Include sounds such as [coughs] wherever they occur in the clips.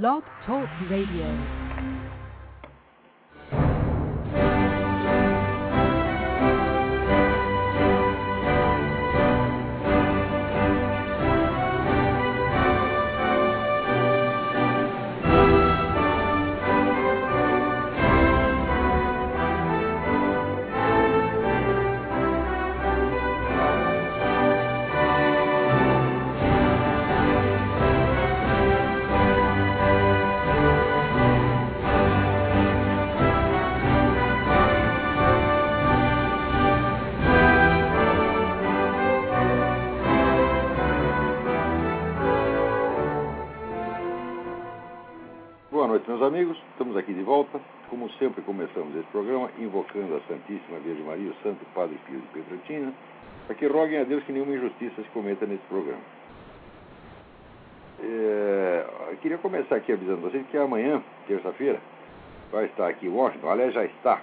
Blog Talk Radio. Meus amigos. Estamos aqui de volta. Como sempre, começamos esse programa invocando a Santíssima Virgem Maria, o Santo Padre Pio de Petrantina, para que roguem a Deus que nenhuma injustiça se cometa nesse programa. É, eu queria começar aqui avisando vocês que amanhã, terça-feira, vai estar aqui em Washington, aliás, já está,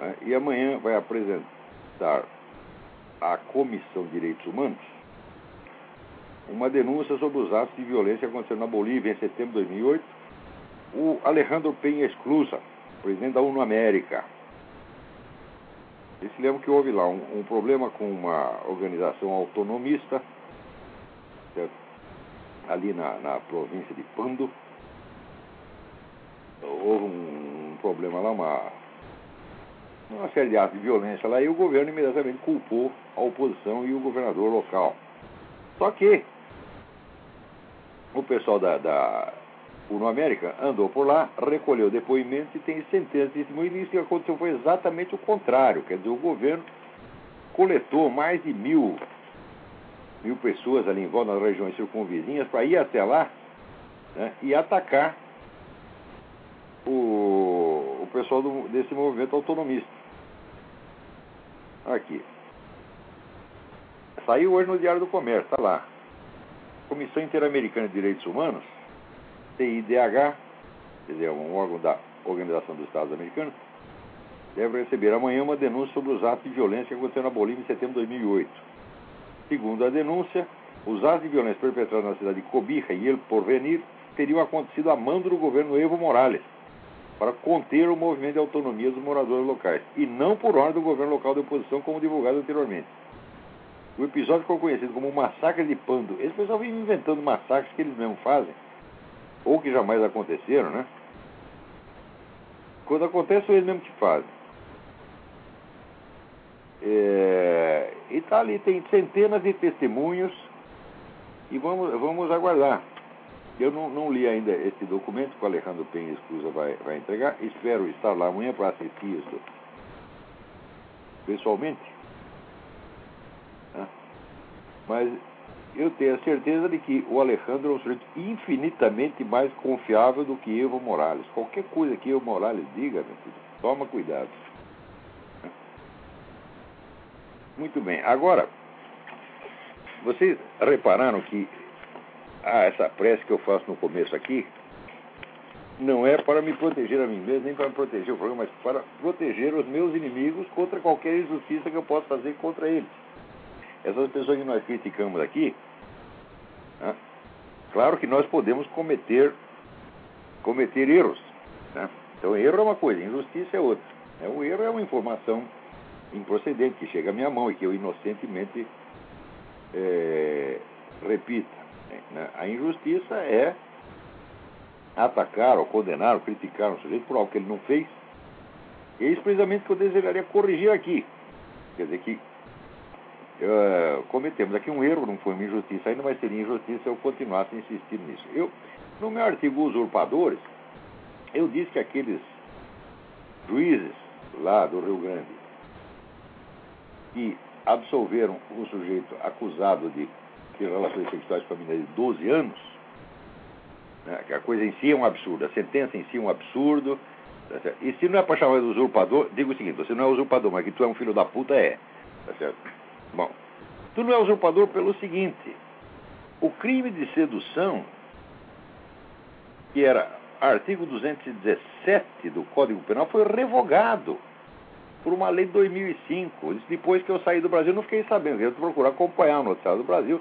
né, e amanhã vai apresentar à Comissão de Direitos Humanos uma denúncia sobre os atos de violência que aconteceram na Bolívia em setembro de 2008 o Alejandro Penha Esclusa, presidente da UNO América. Se lembram que houve lá um, um problema com uma organização autonomista, certo? ali na, na província de Pando. Houve um, um problema lá, uma, uma série de atos de violência lá, e o governo imediatamente culpou a oposição e o governador local. Só que o pessoal da, da UNO América andou por lá, recolheu depoimentos e tem testemunhos. E isso que aconteceu foi exatamente o contrário. Quer dizer, o governo coletou mais de mil, mil pessoas ali em volta nas regiões circunvizinhas para ir até lá né, e atacar o, o pessoal do, desse movimento autonomista. Aqui. Saiu hoje no Diário do Comércio, está lá. Comissão Interamericana de Direitos Humanos CIDH, quer dizer, um órgão da Organização dos Estados Americanos, deve receber amanhã uma denúncia sobre os atos de violência que aconteceram na Bolívia em setembro de 2008. Segundo a denúncia, os atos de violência perpetrados na cidade de Cobija e El Porvenir teriam acontecido a mando do governo Evo Morales para conter o movimento de autonomia dos moradores locais e não por ordem do governo local de oposição, como divulgado anteriormente. O episódio ficou conhecido como Massacre de Pando. Esse pessoal vem inventando massacres que eles mesmos fazem ou que jamais aconteceram, né? Quando acontece, eles mesmo que fazem. É, e tá ali, tem centenas de testemunhos e vamos, vamos aguardar. Eu não, não li ainda esse documento que o Alejandro Penha Escusa vai, vai entregar. Espero estar lá amanhã para assistir isso pessoalmente. Né? Mas eu tenho a certeza de que o Alejandro é um sujeito infinitamente mais confiável do que Evo Morales. Qualquer coisa que Evo Morales diga, meu filho, toma cuidado. Muito bem. Agora, vocês repararam que ah, essa prece que eu faço no começo aqui não é para me proteger a mim mesmo, nem para me proteger o programa, mas para proteger os meus inimigos contra qualquer injustiça que eu possa fazer contra eles. Essas pessoas que nós criticamos aqui, claro que nós podemos cometer, cometer erros. Né? Então, erro é uma coisa, injustiça é outra. Né? O erro é uma informação improcedente que chega à minha mão e que eu inocentemente é, repita. Né? A injustiça é atacar ou condenar ou criticar um sujeito por algo que ele não fez. E é isso precisamente que eu desejaria corrigir aqui. Quer dizer que uh, cometemos aqui um erro, não foi uma injustiça, ainda mais seria injustiça se eu continuasse insistindo nisso. Eu, no meu artigo Usurpadores, eu disse que aqueles juízes lá do Rio Grande que absolveram um sujeito acusado de ter relações sexuais com a menina de 12 anos, né, que a coisa em si é um absurdo, a sentença em si é um absurdo. Tá e se não é para chamar de usurpador, digo o seguinte: você não é usurpador, mas que tu é um filho da puta, é. Tá certo? Bom, tu não é usurpador pelo seguinte: o crime de sedução, que era artigo 217 do Código Penal, foi revogado por uma lei de 2005. Depois que eu saí do Brasil, não fiquei sabendo. Eu procurar acompanhar o noticiário do Brasil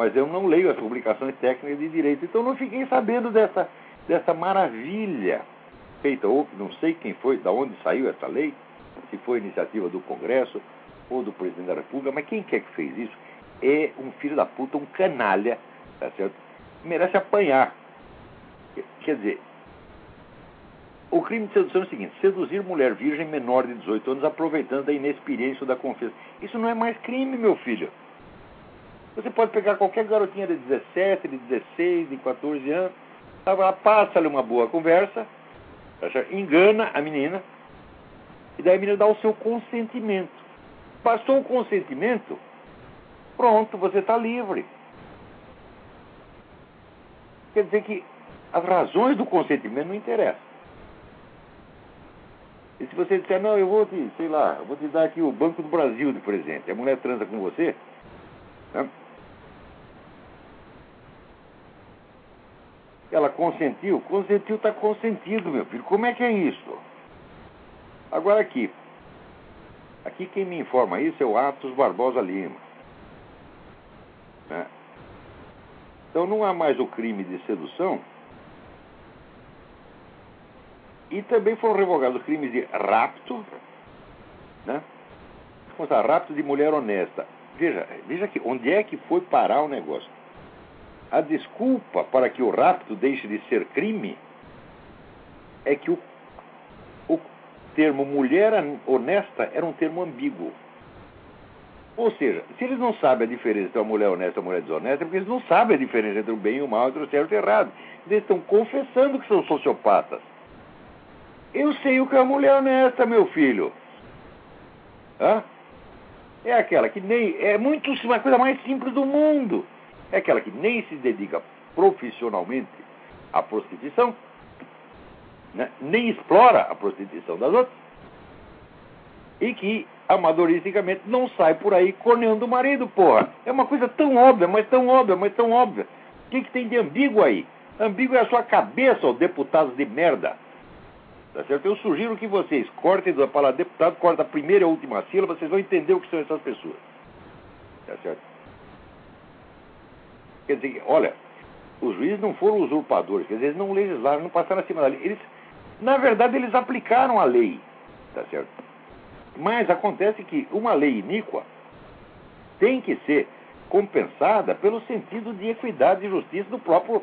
mas eu não leio as publicações técnicas de direito, então não fiquei sabendo dessa, dessa maravilha feita, ou não sei quem foi, da onde saiu essa lei, se foi iniciativa do Congresso ou do presidente da República, mas quem quer que fez isso é um filho da puta, um canalha, tá certo? Merece apanhar. Quer dizer, o crime de sedução é o seguinte: seduzir mulher virgem menor de 18 anos aproveitando a inexperiência da confiança. Isso não é mais crime, meu filho. Você pode pegar qualquer garotinha de 17, de 16, de 14 anos, passa-lhe uma boa conversa, tá engana a menina, e daí a menina dá o seu consentimento. Passou o consentimento, pronto, você está livre. Quer dizer que as razões do consentimento não interessam. E se você disser, não, eu vou te, sei lá, eu vou te dar aqui o Banco do Brasil de presente, a mulher transa com você, né? ela consentiu, consentiu está consentido, meu filho. Como é que é isso? Agora aqui, aqui quem me informa isso é o Atos Barbosa Lima. Né? Então não há mais o crime de sedução, e também foram revogados crimes de rapto, né? Lá, rapto de mulher honesta. Veja, veja aqui, onde é que foi parar o negócio? A desculpa para que o rapto deixe de ser crime é que o termo mulher honesta era um termo ambíguo. Ou seja, se eles não sabem a diferença entre uma mulher honesta e uma mulher desonesta, é porque eles não sabem a diferença entre o bem e o mal, entre o certo e o errado. Eles estão confessando que são sociopatas. Eu sei o que é uma mulher honesta, meu filho. Hã? É aquela que nem. É muito uma coisa mais simples do mundo. É aquela que nem se dedica profissionalmente à prostituição, né? nem explora a prostituição das outras, e que amadoristicamente não sai por aí corneando o marido, porra. É uma coisa tão óbvia, mas tão óbvia, mas tão óbvia. O que, que tem de ambíguo aí? Ambíguo é a sua cabeça, ó, deputados de merda. Tá certo? Eu sugiro que vocês cortem da palavra deputado, cortem a primeira e a última sílaba, vocês vão entender o que são essas pessoas. Tá certo? Quer dizer, olha, os juízes não foram usurpadores, quer dizer, eles não legislaram, não passaram acima da lei. Eles, na verdade, eles aplicaram a lei. Tá certo? Mas acontece que uma lei iníqua tem que ser compensada pelo sentido de equidade e justiça do próprio,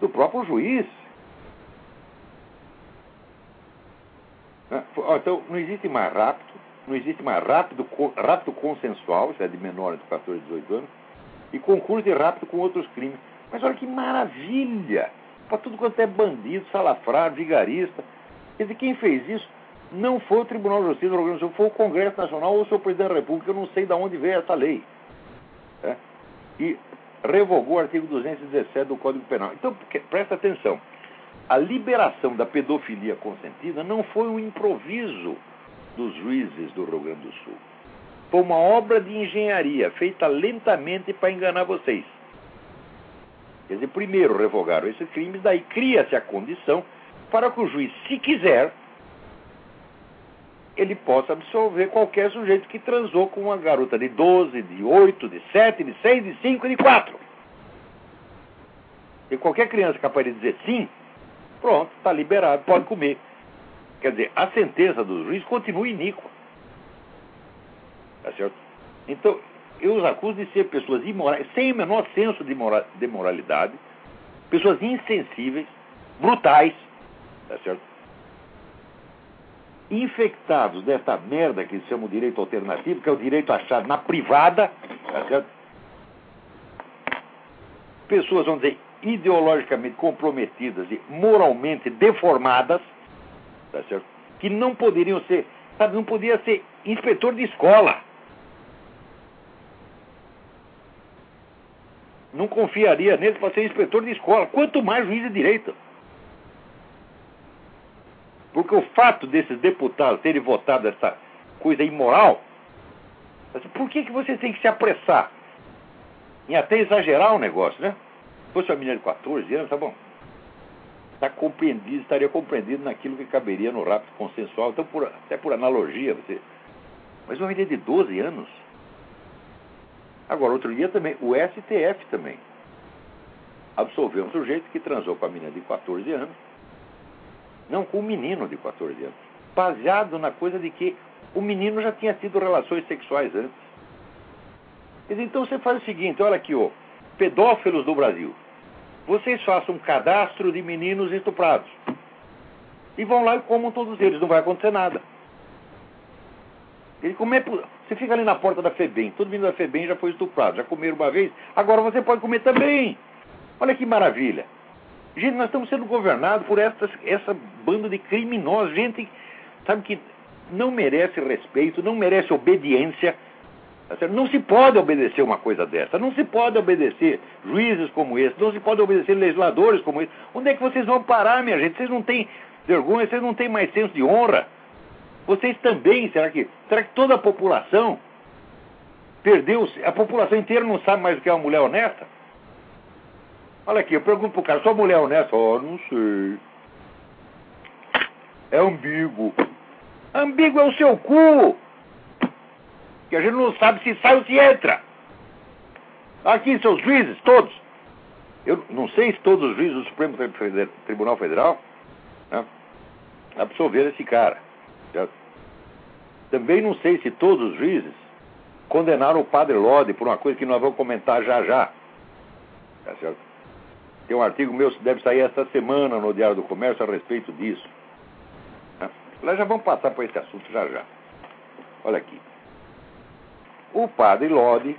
do próprio juiz. Então, não existe mais rapto, não existe mais rapto, rapto consensual, isso é de menor de 14 a 18 anos, e concurso de rapto com outros crimes. Mas olha que maravilha! Para tudo quanto é bandido, salafrário, vigarista. Quer dizer, quem fez isso não foi o Tribunal de Justiça da Organização, foi o Congresso Nacional ou o seu presidente da República, eu não sei de onde veio essa lei. É? E revogou o artigo 217 do Código Penal. Então, presta atenção a liberação da pedofilia consentida não foi um improviso dos juízes do Rio Grande do Sul. Foi uma obra de engenharia feita lentamente para enganar vocês. Quer dizer, primeiro revogaram esse crime, daí cria-se a condição para que o juiz, se quiser, ele possa absolver qualquer sujeito que transou com uma garota de 12, de 8, de 7, de 6, de 5 e de 4. E qualquer criança capaz de dizer sim, Pronto, está liberado, pode comer. Quer dizer, a sentença do juiz continua iníqua. Tá certo? Então, eu os acuso de ser pessoas imorais, sem o menor senso de, moral, de moralidade, pessoas insensíveis, brutais, tá certo? Infectados desta merda que eles chamam de direito alternativo, que é o direito achado na privada, tá certo? Pessoas, vamos dizer, ideologicamente comprometidas e moralmente deformadas, tá certo? que não poderiam ser, sabe, não podia ser inspetor de escola. Não confiaria neles para ser inspetor de escola, quanto mais juiz de direito. Porque o fato desses deputados terem votado essa coisa imoral, por que, que você tem que se apressar em até exagerar o negócio, né? Se fosse uma menina de 14 anos, tá bom. Está compreendido, estaria compreendido naquilo que caberia no rapto consensual. Então, por, até por analogia, você. Mas uma menina de 12 anos. Agora, outro dia também, o STF também absolveu um sujeito que transou com a menina de 14 anos, não, com um menino de 14 anos, baseado na coisa de que o menino já tinha tido relações sexuais antes. Então você faz o seguinte, olha aqui, ó, pedófilos do Brasil, vocês façam um cadastro de meninos estuprados. E vão lá e comam todos eles, não vai acontecer nada. Ele come, você fica ali na porta da FEBEM, todo menino da FEBEM já foi estuprado, já comeram uma vez, agora você pode comer também. Olha que maravilha. Gente, nós estamos sendo governados por essa, essa banda de criminosos, gente, sabe, que não merece respeito, não merece obediência. Tá não se pode obedecer uma coisa dessa, não se pode obedecer juízes como esse, não se pode obedecer legisladores como esse. Onde é que vocês vão parar, minha gente? Vocês não têm vergonha, vocês não têm mais senso de honra. Vocês também, será que, será que toda a população perdeu, a população inteira não sabe mais o que é uma mulher honesta? Olha aqui, eu pergunto pro cara, sua mulher é honesta? Oh, não sei. É ambíguo. Ambíguo é o seu cu. Que a gente não sabe se sai ou se entra. Aqui, seus juízes, todos. Eu não sei se todos os juízes do Supremo Tribunal Federal né, absolveram esse cara. Também não sei se todos os juízes condenaram o padre Lode por uma coisa que nós vamos comentar já já. Tá certo? Tem um artigo meu que deve sair esta semana no Diário do Comércio a respeito disso. Nós já vamos passar por esse assunto já já. Olha aqui. O padre Lode,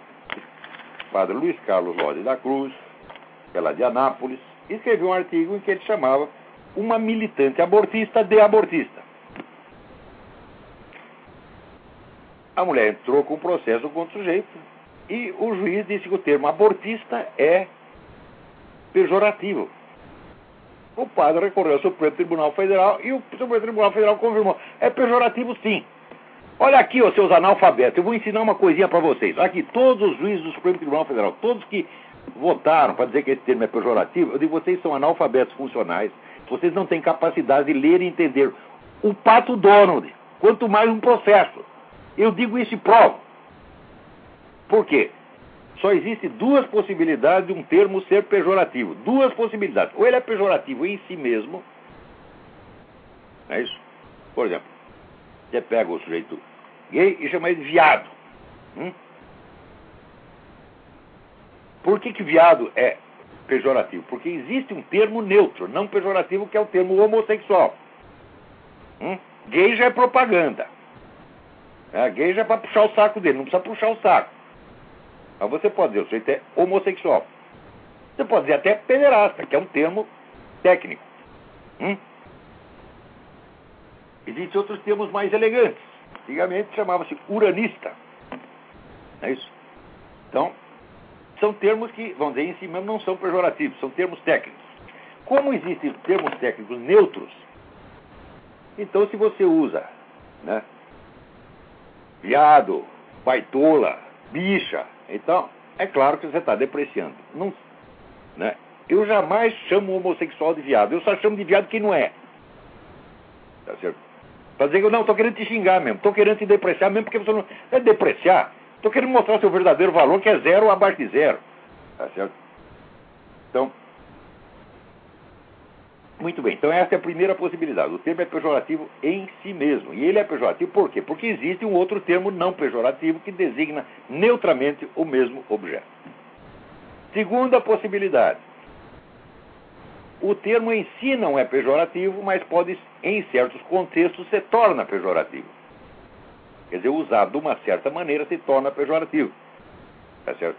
padre Luiz Carlos Lode da Cruz, lá de Anápolis, escreveu um artigo em que ele chamava uma militante abortista de abortista. A mulher entrou com um processo contra o sujeito e o juiz disse que o termo abortista é pejorativo. O padre recorreu ao Supremo Tribunal Federal e o Supremo Tribunal Federal confirmou. É pejorativo sim. Olha aqui, ó, seus analfabetos, eu vou ensinar uma coisinha para vocês. Aqui, todos os juízes do Supremo Tribunal Federal, todos que votaram para dizer que esse termo é pejorativo, eu digo, vocês são analfabetos funcionais, vocês não têm capacidade de ler e entender. O pato Donald, quanto mais um processo. Eu digo isso e provo. Por quê? Só existe duas possibilidades de um termo ser pejorativo. Duas possibilidades. Ou ele é pejorativo em si mesmo. É isso? Por exemplo, você pega o sujeito gay e chama ele viado. Hum? Por que, que viado é pejorativo? Porque existe um termo neutro, não pejorativo, que é o termo homossexual. Hum? Gay já é propaganda. É, gay já é para puxar o saco dele, não precisa puxar o saco. Mas você pode dizer, o sujeito é homossexual. Você pode dizer até pederasta, que é um termo técnico. Hum? Existem outros termos mais elegantes. Antigamente chamava-se uranista. É isso? Então, são termos que, vamos dizer, em si mesmo não são pejorativos, são termos técnicos. Como existem termos técnicos neutros, então se você usa, né, viado, baitola, bicha, então é claro que você está depreciando. Não, né? Eu jamais chamo o homossexual de viado, eu só chamo de viado quem não é. Tá certo? Pra dizer que eu não estou querendo te xingar mesmo, estou querendo te depreciar mesmo, porque você não é depreciar. Estou querendo mostrar seu verdadeiro valor, que é zero abaixo de zero. Tá certo? Então, muito bem. Então, essa é a primeira possibilidade. O termo é pejorativo em si mesmo. E ele é pejorativo por quê? Porque existe um outro termo não pejorativo que designa neutramente o mesmo objeto. Segunda possibilidade. O termo em si não é pejorativo, mas pode, em certos contextos, se torna pejorativo. Quer dizer, usado de uma certa maneira se torna pejorativo. Tá certo?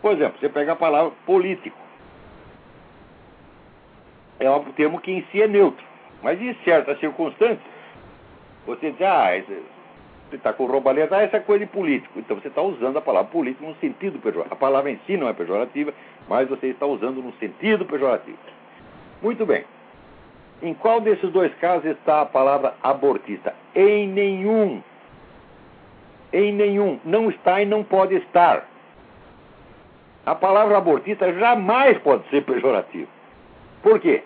Por exemplo, você pega a palavra político é um termo que em si é neutro. Mas em certas circunstâncias, você diz, ah, você está com roubaleta, ah, essa é coisa de político. Então você está usando a palavra político no sentido pejorativo. A palavra em si não é pejorativa, mas você está usando no sentido pejorativo. Muito bem. Em qual desses dois casos está a palavra abortista? Em nenhum. Em nenhum. Não está e não pode estar. A palavra abortista jamais pode ser pejorativa. Por quê?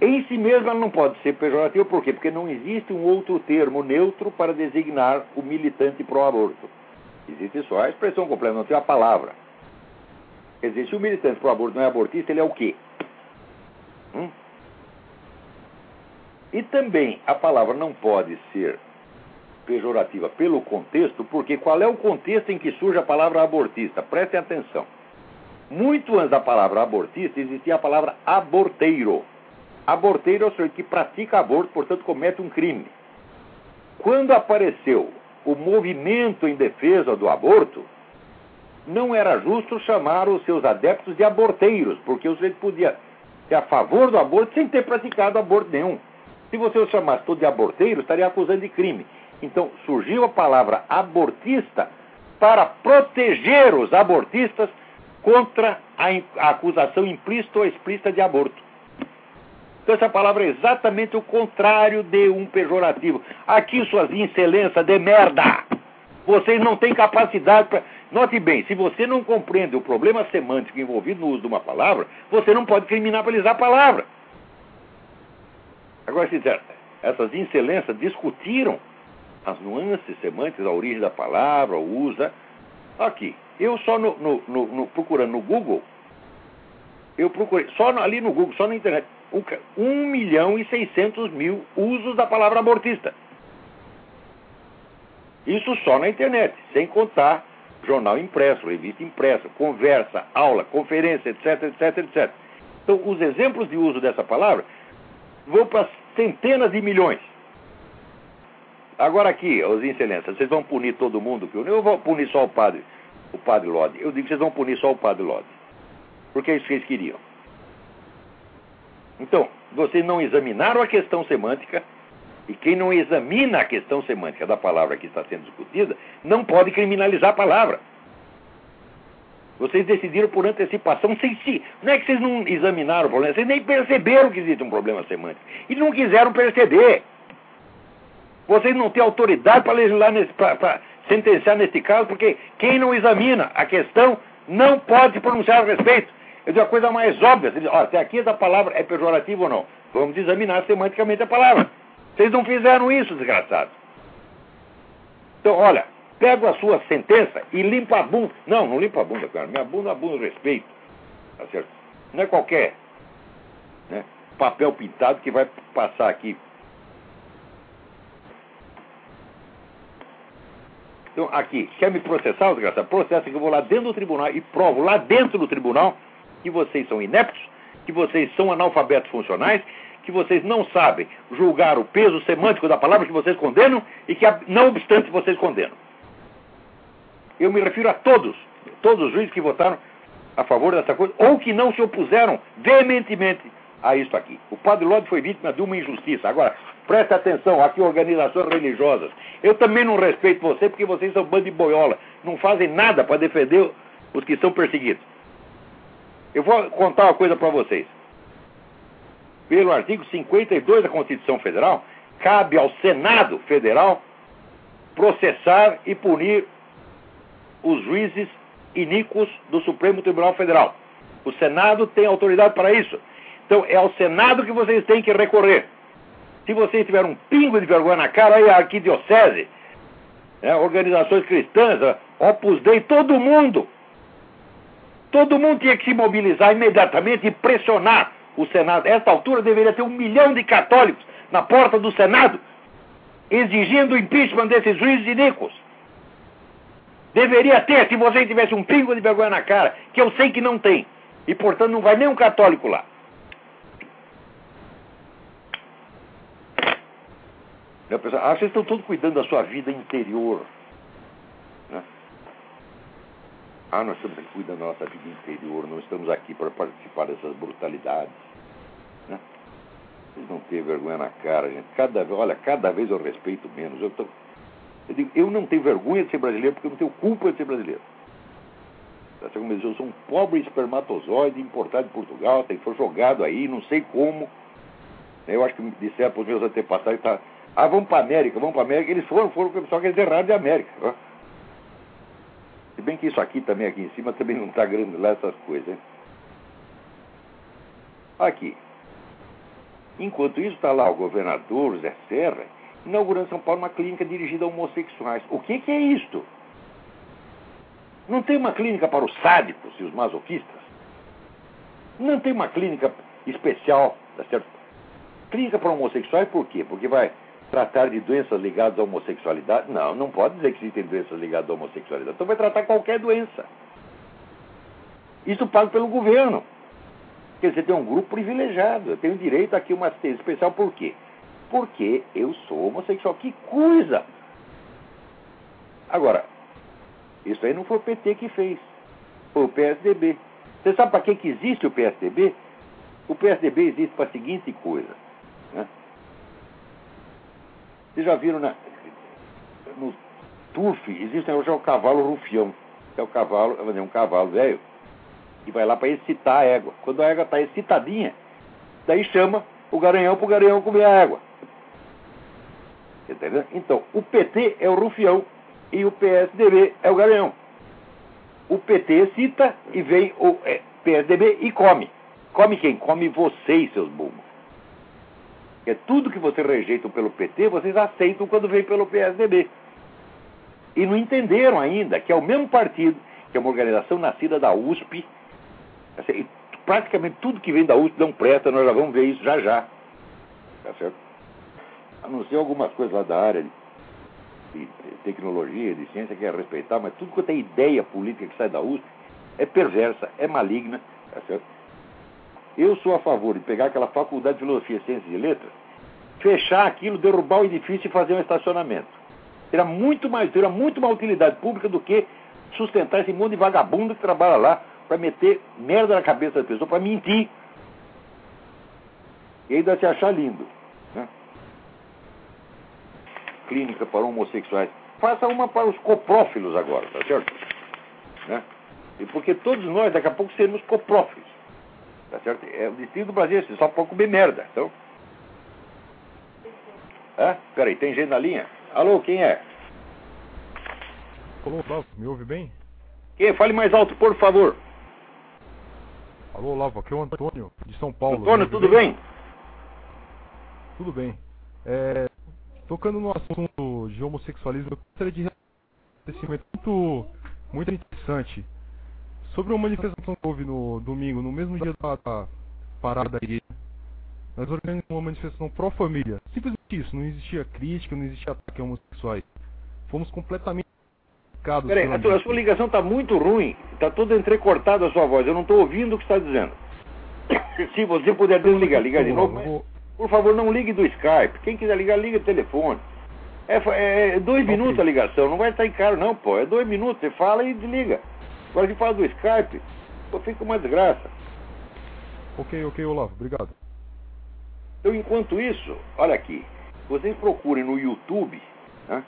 Em si mesma ela não pode ser pejorativa, por quê? Porque não existe um outro termo neutro para designar o militante pró-aborto. Existe só a expressão completa, não tem a palavra. Quer dizer, se o militante pro aborto não é abortista, ele é o quê? Hum? E também a palavra não pode ser pejorativa pelo contexto, porque qual é o contexto em que surge a palavra abortista? Prestem atenção. Muito antes da palavra abortista existia a palavra aborteiro. Aborteiro é o sujeito que pratica aborto, portanto comete um crime. Quando apareceu o movimento em defesa do aborto, não era justo chamar os seus adeptos de aborteiros, porque o sujeito podia ser a favor do aborto sem ter praticado aborto nenhum. Se você o chamasse todo de aborteiro, estaria acusando de crime. Então surgiu a palavra abortista para proteger os abortistas contra a, acusação implícita ou explícita de aborto. Então essa palavra é exatamente o contrário de um pejorativo. Aqui, suas excelências de merda! Vocês não têm capacidade para. Note bem, se você não compreende o problema semântico envolvido no uso de uma palavra, você não pode criminalizar a palavra. Agora, se essas excelências discutiram as nuances semânticas, a origem da palavra, o uso. Aqui, eu só no, no, no procurando no Google, eu procurei, só ali no Google, só na internet, 1 milhão e 600 mil usos da palavra abortista. Isso só na internet, sem contar jornal impresso, revista impressa, conversa, aula, conferência, etc, etc, etc. Então, os exemplos de uso dessa palavra vão para centenas de milhões. Agora aqui, os excelências, vocês vão punir todo mundo que eu vou punir só o padre, o padre Lodi. Eu digo que vocês vão punir só o padre Lodi. Porque é isso que eles queriam. Então, vocês não examinaram a questão semântica, e quem não examina a questão semântica da palavra que está sendo discutida, não pode criminalizar a palavra. Vocês decidiram por antecipação sem si. Não é que vocês não examinaram o problema, vocês nem perceberam que existe um problema semântico. E não quiseram perceber. Vocês não têm autoridade para legislar, para sentenciar neste caso, porque quem não examina a questão não pode pronunciar a respeito. Eu digo a coisa mais óbvia. Você diz, ó, se aqui essa palavra é pejorativa ou não. Vamos examinar semanticamente a palavra. Vocês não fizeram isso, desgraçados. Então, olha, pego a sua sentença e limpa a bunda. Não, não limpa a bunda, cara. Minha bunda a bunda respeito. Tá certo? Não é qualquer né, papel pintado que vai passar aqui Então, aqui, quer me processar, desgraçado? Processa que eu vou lá dentro do tribunal e provo lá dentro do tribunal que vocês são ineptos, que vocês são analfabetos funcionais, que vocês não sabem julgar o peso semântico da palavra que vocês condenam e que, não obstante, vocês condenam. Eu me refiro a todos, todos os juízes que votaram a favor dessa coisa, ou que não se opuseram veementemente a isso aqui. O padre Lodi foi vítima de uma injustiça. Agora, Presta atenção, aqui organizações religiosas. Eu também não respeito você porque vocês são bando de boiola. Não fazem nada para defender os que são perseguidos. Eu vou contar uma coisa para vocês. Pelo artigo 52 da Constituição Federal, cabe ao Senado Federal processar e punir os juízes iníquos do Supremo Tribunal Federal. O Senado tem autoridade para isso. Então é ao Senado que vocês têm que recorrer. Se vocês tiverem um pingo de vergonha na cara, aí a arquidiocese, né, organizações cristãs, Opus Dei, todo mundo. Todo mundo tinha que se mobilizar imediatamente e pressionar o Senado. A esta altura deveria ter um milhão de católicos na porta do Senado exigindo o impeachment desses juízes iníquos. Deveria ter, se vocês tivessem um pingo de vergonha na cara, que eu sei que não tem. E, portanto, não vai nenhum católico lá. Ah, vocês estão todos cuidando da sua vida interior. Né? Ah, nós estamos aqui cuidando da nossa vida interior, não estamos aqui para participar dessas brutalidades. Né? Não têm vergonha na cara, gente. Cada, olha, cada vez eu respeito menos. Eu, tô, eu, digo, eu não tenho vergonha de ser brasileiro porque eu não tenho culpa de ser brasileiro. Eu sou um pobre espermatozoide importado de Portugal, foi jogado aí, não sei como. Eu acho que me disseram para os meus antepassados tá, ah, vamos para a América, vamos para a América. Eles foram, foram, só que eles erraram de América. Ó. Se bem que isso aqui também, aqui em cima, também não está grande lá essas coisas. Hein? Aqui. Enquanto isso, está lá o governador Zé Serra inaugurando em São Paulo uma clínica dirigida a homossexuais. O que, que é isto? Não tem uma clínica para os sádicos e os masoquistas? Não tem uma clínica especial, tá certo? Clínica para homossexuais por quê? Porque vai tratar de doenças ligadas à homossexualidade? Não, não pode dizer que existem doenças ligadas à homossexualidade. Então vai tratar qualquer doença. Isso pago pelo governo. Porque você tem um grupo privilegiado. Eu tenho direito aqui a uma assistência especial por quê? Porque eu sou homossexual. Que coisa! Agora, isso aí não foi o PT que fez. Foi o PSDB. Você sabe para que, que existe o PSDB? O PSDB existe para a seguinte coisa. Vocês já viram na, no TUF, existe hoje o cavalo rufião. Que é o cavalo, é um cavalo velho, e vai lá para excitar a égua. Quando a égua está excitadinha, daí chama o garanhão para o garanhão comer a égua. Entendeu? Então, o PT é o rufião e o PSDB é o garanhão. O PT cita e vem o é, PSDB e come. Come quem? Come vocês, seus burros. É tudo que vocês rejeitam pelo PT, vocês aceitam quando vem pelo PSDB. E não entenderam ainda que é o mesmo partido, que é uma organização nascida da USP. Assim, praticamente tudo que vem da USP não presta, nós já vamos ver isso já já. Tá certo? A não algumas coisas lá da área de de tecnologia, de ciência, que é respeitar, mas tudo quanto é ideia política que sai da USP é perversa, é maligna. Tá certo? Eu sou a favor de pegar aquela faculdade de filosofia, ciências e letras, fechar aquilo, derrubar o edifício e fazer um estacionamento. Terá muito mais, terá muito mais utilidade pública do que sustentar esse monte de vagabundo que trabalha lá para meter merda na cabeça das pessoas, para mentir. E ainda se achar lindo clínica para homossexuais. Faça uma para os coprófilos agora, tá certo? Né? E porque todos nós, daqui a pouco, seremos coprófilos. Tá certo? É o destino do Brasil, assim, só pode comer merda. Então. É? Peraí, tem gente na linha? Alô, quem é? Alô, Olavo, me ouve bem? Quem? Fale mais alto, por favor. Alô, Olavo, aqui é o Antônio, de São Paulo. Antônio, tudo bem? bem? Tudo bem. É, Tocando no assunto de homossexualismo, eu gostaria de um acontecimento muito, muito interessante. Sobre uma manifestação que houve no domingo, no mesmo dia da, da parada da igreja, nós organizamos uma manifestação pró-família. Simplesmente isso, não existia crítica, não existia ataque a homossexuais. Fomos completamente Peraí, a, a sua ligação está muito ruim, está tudo entrecortado a sua voz, eu não estou ouvindo o que está dizendo. [coughs] Se você puder desligar, ligar de novo. Por favor, não ligue do Skype. Quem quiser ligar, liga do telefone. É, é, é dois minutos a ligação, não vai estar em caro não, pô. É dois minutos, você fala e desliga. Agora que fala do Skype, pô, fica uma desgraça. Ok, ok, Olavo, obrigado. Então, enquanto isso, olha aqui, vocês procurem no YouTube, né,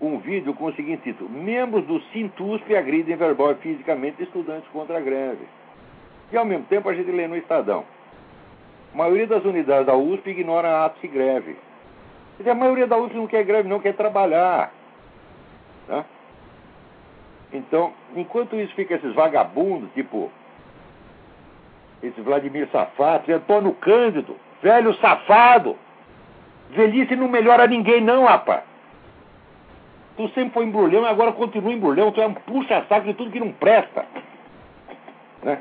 um vídeo com o seguinte título: Membros do Sintusp agridem verbal e fisicamente estudantes contra a greve. E ao mesmo tempo a gente lê no Estadão. A maioria das unidades da USP ignora atos de greve. a maioria da USP não quer greve, não quer trabalhar. Tá? Então, enquanto isso fica esses vagabundos, tipo esse Vladimir Safado, Antônio Cândido, velho safado. Velhice não melhora ninguém, não, rapaz. Tu sempre foi embrulhão e agora continua embrulhão. Tu é um puxa-saco de tudo que não presta. Né?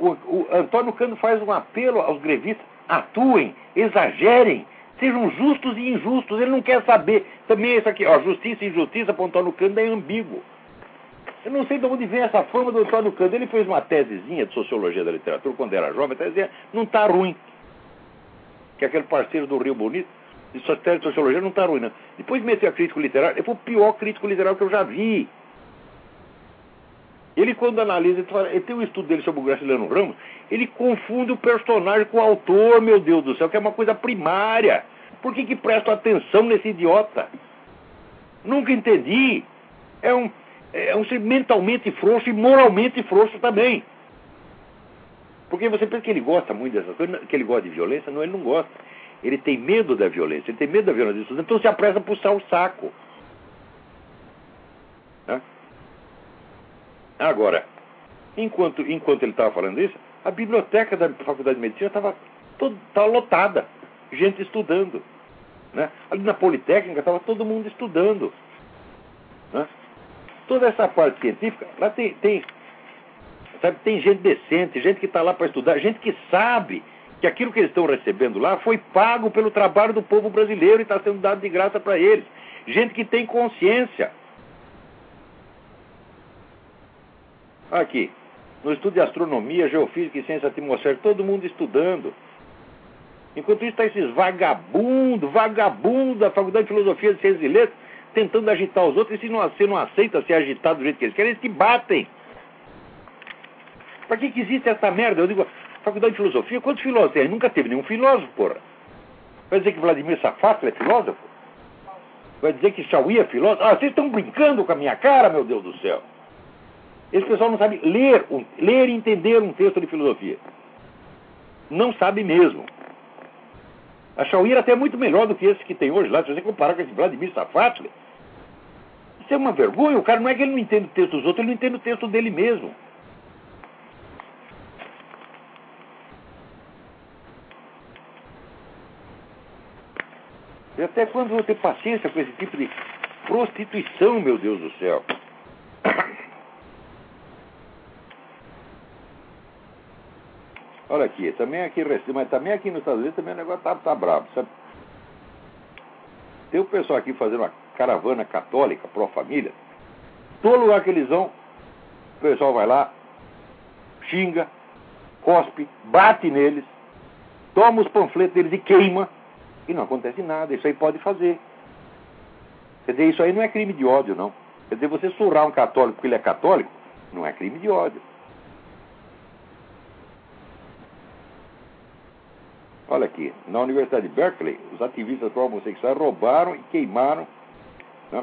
o, o Antônio Cano faz um apelo aos grevistas: atuem, exagerem, sejam justos e injustos. Ele não quer saber. Também isso aqui, ó, justiça e injustiça para Antônio Cano é ambíguo. Eu não sei de onde vem essa fama do Antônio Cano. Ele fez uma tesezinha de sociologia da literatura quando era jovem, a tesezinha não está ruim. Que aquele parceiro do Rio Bonito, de sociologia, não está ruim, não. Depois meteu a crítico literário, ele foi o pior crítico literário que eu já vi. Ele, quando analisa, ele, fala, ele tem um estudo dele sobre o Graciliano Ramos, ele confunde o personagem com o autor, meu Deus do céu, que é uma coisa primária. Por que, que presto atenção nesse idiota? Nunca entendi. É um, é um ser mentalmente frouxo e moralmente frouxo também. Porque você pensa que ele gosta muito dessas coisas, que ele gosta de violência? Não, ele não gosta. Ele tem medo da violência, ele tem medo da violência. Então se apressa a puxar o saco. Agora, enquanto, enquanto ele estava falando isso, a biblioteca da Faculdade de Medicina estava lotada, gente estudando. Né? Ali na Politécnica estava todo mundo estudando. Né? Toda essa parte científica, lá tem, tem, sabe, tem gente decente, gente que está lá para estudar, gente que sabe que aquilo que eles estão recebendo lá foi pago pelo trabalho do povo brasileiro e está sendo dado de graça para eles. Gente que tem consciência. Aqui, no estudo de astronomia, geofísica e ciência atmosférica, todo mundo estudando. Enquanto isso, está esses vagabundos, vagabundos da Faculdade de Filosofia, de Ciências e Letras, tentando agitar os outros, e se não, se não aceita ser agitado do jeito que eles querem, eles que batem. Para que, que existe essa merda? Eu digo, Faculdade de Filosofia, quantos filósofos tem? Nunca teve nenhum filósofo, porra. Vai dizer que Vladimir Safatli é filósofo? Vai dizer que Chauí é filósofo? Ah, vocês estão brincando com a minha cara, meu Deus do céu. Esse pessoal não sabe ler, ler e entender um texto de filosofia. Não sabe mesmo. A Chauí era até muito melhor do que esse que tem hoje lá. Se você comparar com esse Vladimir Safatli, isso é uma vergonha. O cara não é que ele não entende o texto dos outros, ele não entende o texto dele mesmo. E até quando vou ter paciência com esse tipo de prostituição, meu Deus do céu? Olha aqui, também aqui, mas também aqui nos Estados Unidos também o negócio tá, tá sabe? Tem o pessoal aqui fazendo uma caravana católica pró-família. Todo lugar que eles vão, o pessoal vai lá, xinga, cospe, bate neles, toma os panfletos deles e queima, e não acontece nada. Isso aí pode fazer. Quer dizer, isso aí não é crime de ódio, não. Quer dizer, você surrar um católico porque ele é católico, não é crime de ódio. Olha aqui, na Universidade de Berkeley, os ativistas pró-homossexuais roubaram e queimaram né,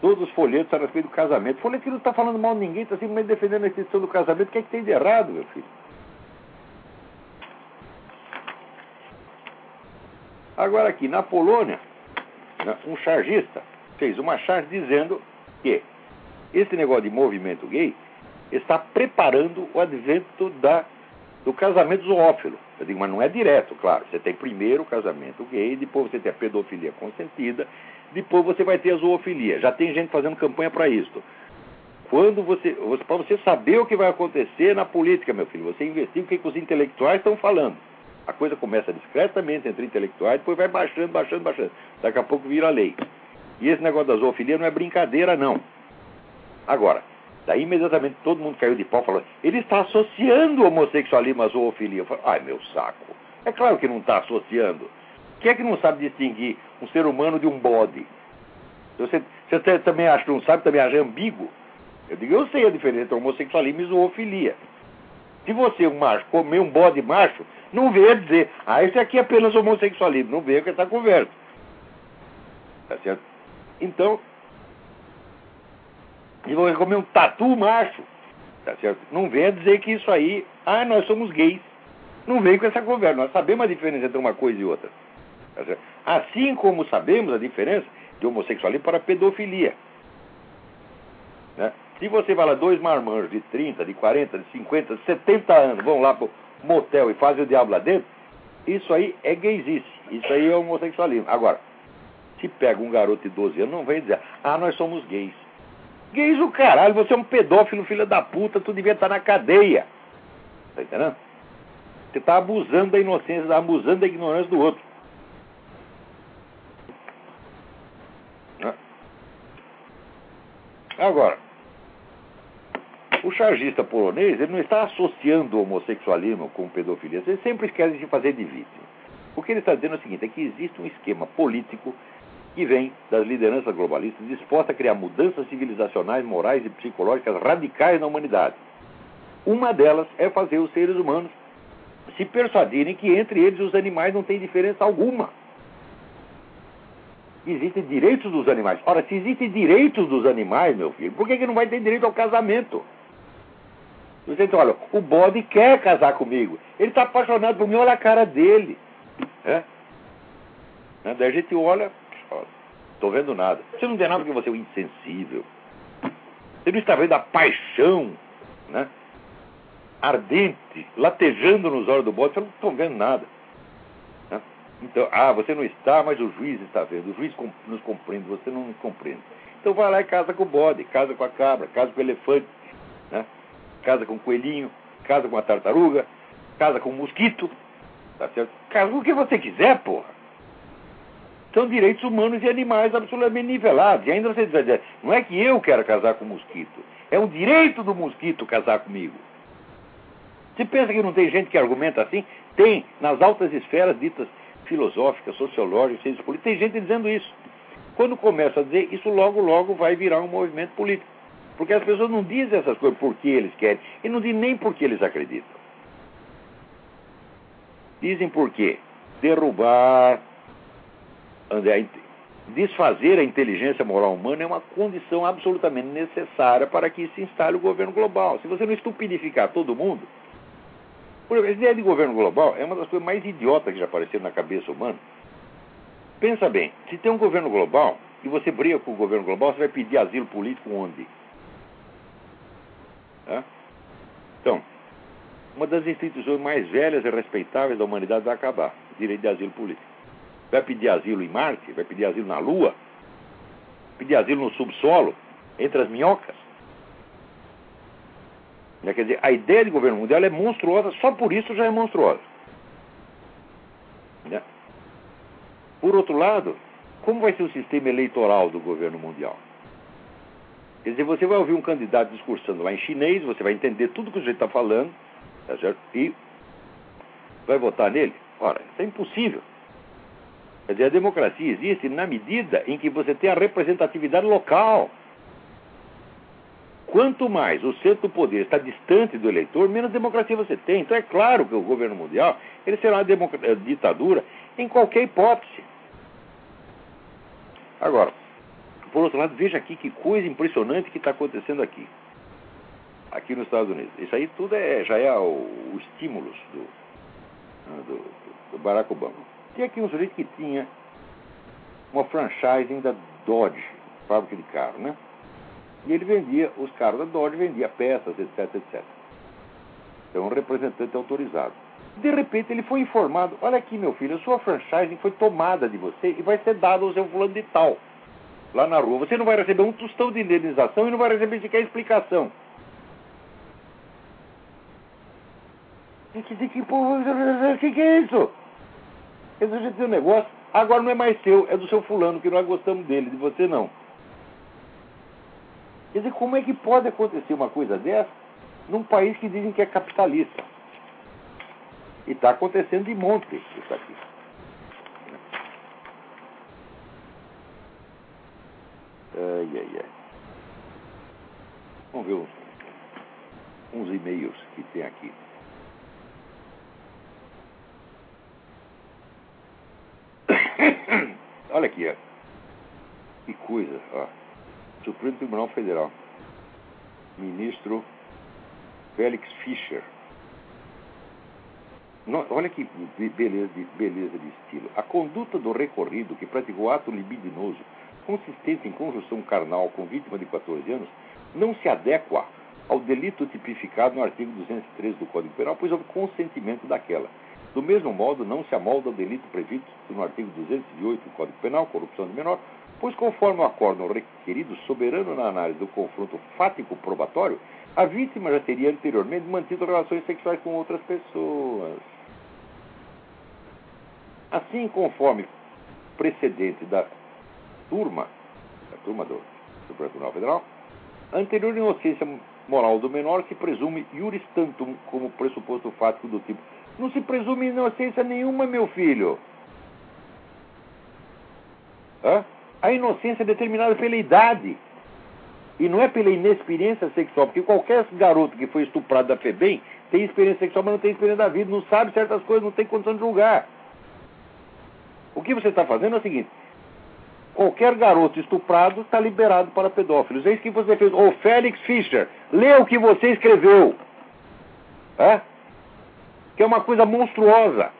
todos os folhetos a respeito do casamento. Folheto que não está falando mal de ninguém, está simplesmente defendendo a instituição do casamento. O que é que tem de errado, meu filho? Agora aqui, na Polônia, né, um chargista fez uma charge dizendo que esse negócio de movimento gay está preparando o advento da do casamento zoófilo. Eu digo, mas não é direto, claro. Você tem primeiro o casamento gay, depois você tem a pedofilia consentida, depois você vai ter a zoofilia. Já tem gente fazendo campanha para isso. Quando você, para você saber o que vai acontecer na política, meu filho, você investiga o que, que os intelectuais estão falando. A coisa começa discretamente entre intelectuais, depois vai baixando, baixando, baixando. Daqui a pouco vira lei. E esse negócio da zoofilia não é brincadeira, não. Agora, Daí imediatamente todo mundo caiu de pau falando, ele está associando homossexualismo à zoofilia. Eu falei, ai meu saco. É claro que não está associando. Quem é que não sabe distinguir um ser humano de um bode? Você, você também acha que não sabe, também acha ambíguo? Eu digo, eu sei a diferença entre homossexualismo e zoofilia. Se você, um macho, comer um bode macho, não venha dizer, ah, esse aqui é apenas homossexualismo. Não venha com essa conversa. Tá certo? Então, e vou comer um tatu macho. Tá certo? Não venha dizer que isso aí, ah, nós somos gays. Não vem com essa conversa. Nós sabemos a diferença entre uma coisa e outra. Tá assim como sabemos a diferença de homossexualismo para pedofilia. Né? Se você vai lá, dois marmanjos de 30, de 40, de 50, de 70 anos, vão lá pro motel e fazem o diabo lá dentro, isso aí é gaysice. Isso aí é homossexualismo. Agora, se pega um garoto de 12 anos, não vem dizer, ah, nós somos gays. Gays o caralho, você é um pedófilo, filho da puta, tu devia estar na cadeia. Tá entendendo? Você está abusando da inocência, está abusando da ignorância do outro. Agora, o chargista polonês ele não está associando o homossexualismo com pedofilia. Ele sempre quer se fazer de vítima. O que ele está dizendo é o seguinte: é que existe um esquema político que vem das lideranças globalistas dispostas a criar mudanças civilizacionais, morais e psicológicas radicais na humanidade. Uma delas é fazer os seres humanos se persuadirem que entre eles os animais não tem diferença alguma. Existem direitos dos animais. Ora, se existem direitos dos animais, meu filho, por que, que não vai ter direito ao casamento? Você diz, olha, o bode quer casar comigo. Ele está apaixonado por mim, olha a cara dele. É? Daí a gente olha, Estou vendo nada. Você não vê nada porque você é um insensível. Você não está vendo a paixão, né? Ardente, latejando nos olhos do bode. Você não está vendo nada. Né? Então, ah, você não está, mas o juiz está vendo. O juiz nos compreende, você não nos compreende. Então vai lá e casa com o bode, casa com a cabra, casa com o elefante, né? casa com o coelhinho, casa com a tartaruga, casa com o mosquito, tá certo? Casa com o que você quiser, porra. São direitos humanos e animais absolutamente nivelados. E ainda você diz, não é que eu quero casar com o mosquito, é um direito do mosquito casar comigo. Você pensa que não tem gente que argumenta assim? Tem, nas altas esferas ditas filosóficas, sociológicas, ciências políticas, tem gente dizendo isso. Quando começa a dizer, isso logo, logo vai virar um movimento político. Porque as pessoas não dizem essas coisas porque eles querem, e não dizem nem porque eles acreditam. Dizem por quê? Derrubar, desfazer a inteligência moral humana é uma condição absolutamente necessária para que se instale o governo global. Se você não estupidificar todo mundo, por exemplo, a ideia de governo global é uma das coisas mais idiotas que já apareceram na cabeça humana. Pensa bem, se tem um governo global e você briga com o governo global, você vai pedir asilo político onde? Então, uma das instituições mais velhas e respeitáveis da humanidade vai acabar direito de asilo político. Vai pedir asilo em Marte? Vai pedir asilo na Lua? Pedir asilo no subsolo? Entre as minhocas? Né? Quer dizer, a ideia de governo mundial é monstruosa, só por isso já é monstruosa. Né? Por outro lado, como vai ser o sistema eleitoral do governo mundial? Quer dizer, você vai ouvir um candidato discursando lá em chinês, você vai entender tudo que o jeito está falando, tá certo? E vai votar nele? Ora, isso é impossível. Quer dizer, a democracia existe na medida em que você tem a representatividade local. Quanto mais o centro do poder está distante do eleitor, menos democracia você tem. Então é claro que o governo mundial ele será uma eh, ditadura em qualquer hipótese. Agora, por outro lado, veja aqui que coisa impressionante que está acontecendo aqui. Aqui nos Estados Unidos. Isso aí tudo é, já é o, o estímulo do, do, do Barack Obama. Tinha aqui um sujeito que tinha uma franchising da Dodge, fábrica de carro, né? E ele vendia, os carros da Dodge vendia peças, etc, etc. Então, um representante autorizado. De repente, ele foi informado: olha aqui, meu filho, a sua franchise foi tomada de você e vai ser dada ao seu fulano de tal, lá na rua. Você não vai receber um tostão de indenização e não vai receber sequer explicação. E que, que, que, que, que é isso? Tem um negócio, agora não é mais seu, é do seu fulano, que nós gostamos dele, de você não. Quer dizer, como é que pode acontecer uma coisa dessa num país que dizem que é capitalista? E está acontecendo de monte isso aqui. Ai, ai, ai. Vamos ver uns, uns e-mails que tem aqui. [coughs] Olha aqui, ó. Que coisa, ó. Supremo Tribunal Federal. Ministro Félix Fischer. olha que beleza de, beleza de estilo. A conduta do recorrido que praticou ato libidinoso consistente em conjunção carnal com vítima de 14 anos não se adequa ao delito tipificado no artigo 203 do Código Penal, pois houve consentimento daquela. Do mesmo modo, não se amolda o delito previsto no artigo 208 do Código Penal, corrupção de menor, pois conforme o acórdão requerido soberano na análise do confronto fático probatório, a vítima já teria anteriormente mantido relações sexuais com outras pessoas. Assim, conforme precedente da turma, da turma do Supremo Tribunal Federal, anterior inocência moral do menor se presume iuris tantum como pressuposto fático do tipo. Não se presume inocência nenhuma, meu filho. Hã? A inocência é determinada pela idade. E não é pela inexperiência sexual, porque qualquer garoto que foi estuprado da FEBEM tem experiência sexual, mas não tem experiência da vida, não sabe certas coisas, não tem condição de julgar. O que você está fazendo é o seguinte: qualquer garoto estuprado está liberado para pedófilos. É isso que você fez. Ô, Félix Fischer, lê o que você escreveu. É? Que é uma coisa monstruosa.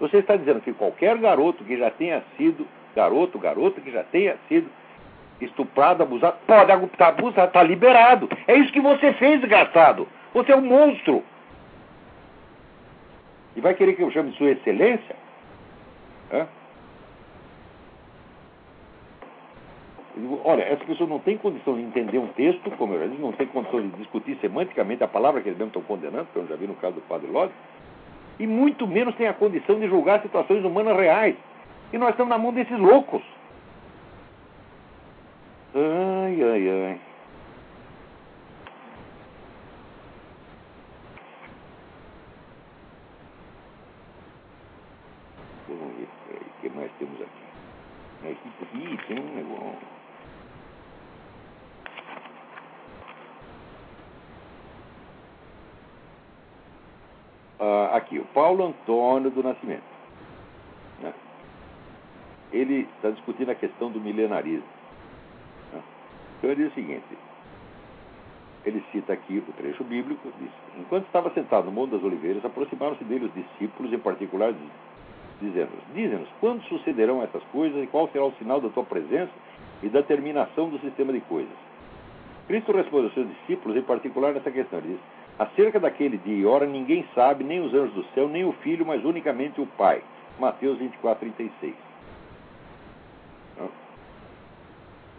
Você está dizendo que qualquer garoto que já tenha sido garoto, garota que já tenha sido estuprado, abusado, pode abusado, está liberado. É isso que você fez, desgraçado. Você é um monstro. E vai querer que eu chame Sua Excelência? Hã? Olha, essa pessoa não tem condição de entender um texto, como eu já disse, não tem condição de discutir semanticamente a palavra que eles mesmos estão condenando, que eu já vi no caso do Padre Lodi, e muito menos tem a condição de julgar situações humanas reais. E nós estamos na mão desses loucos. Ai, ai, ai. Vamos ver o que mais temos aqui. Aqui, tem um negócio. Ah, aqui, o Paulo Antônio do Nascimento. Né? Ele está discutindo a questão do milenarismo. Né? Então ele diz o seguinte: ele cita aqui o trecho bíblico, diz: Enquanto estava sentado no Monte das Oliveiras, aproximaram-se dele os discípulos, em particular, dizendo: Dizem-nos, quando sucederão essas coisas e qual será o sinal da tua presença e da terminação do sistema de coisas? Cristo responde aos seus discípulos, em particular, nessa questão. Ele diz: Acerca daquele dia e hora ninguém sabe, nem os anjos do céu, nem o Filho, mas unicamente o Pai. Mateus 24, 36.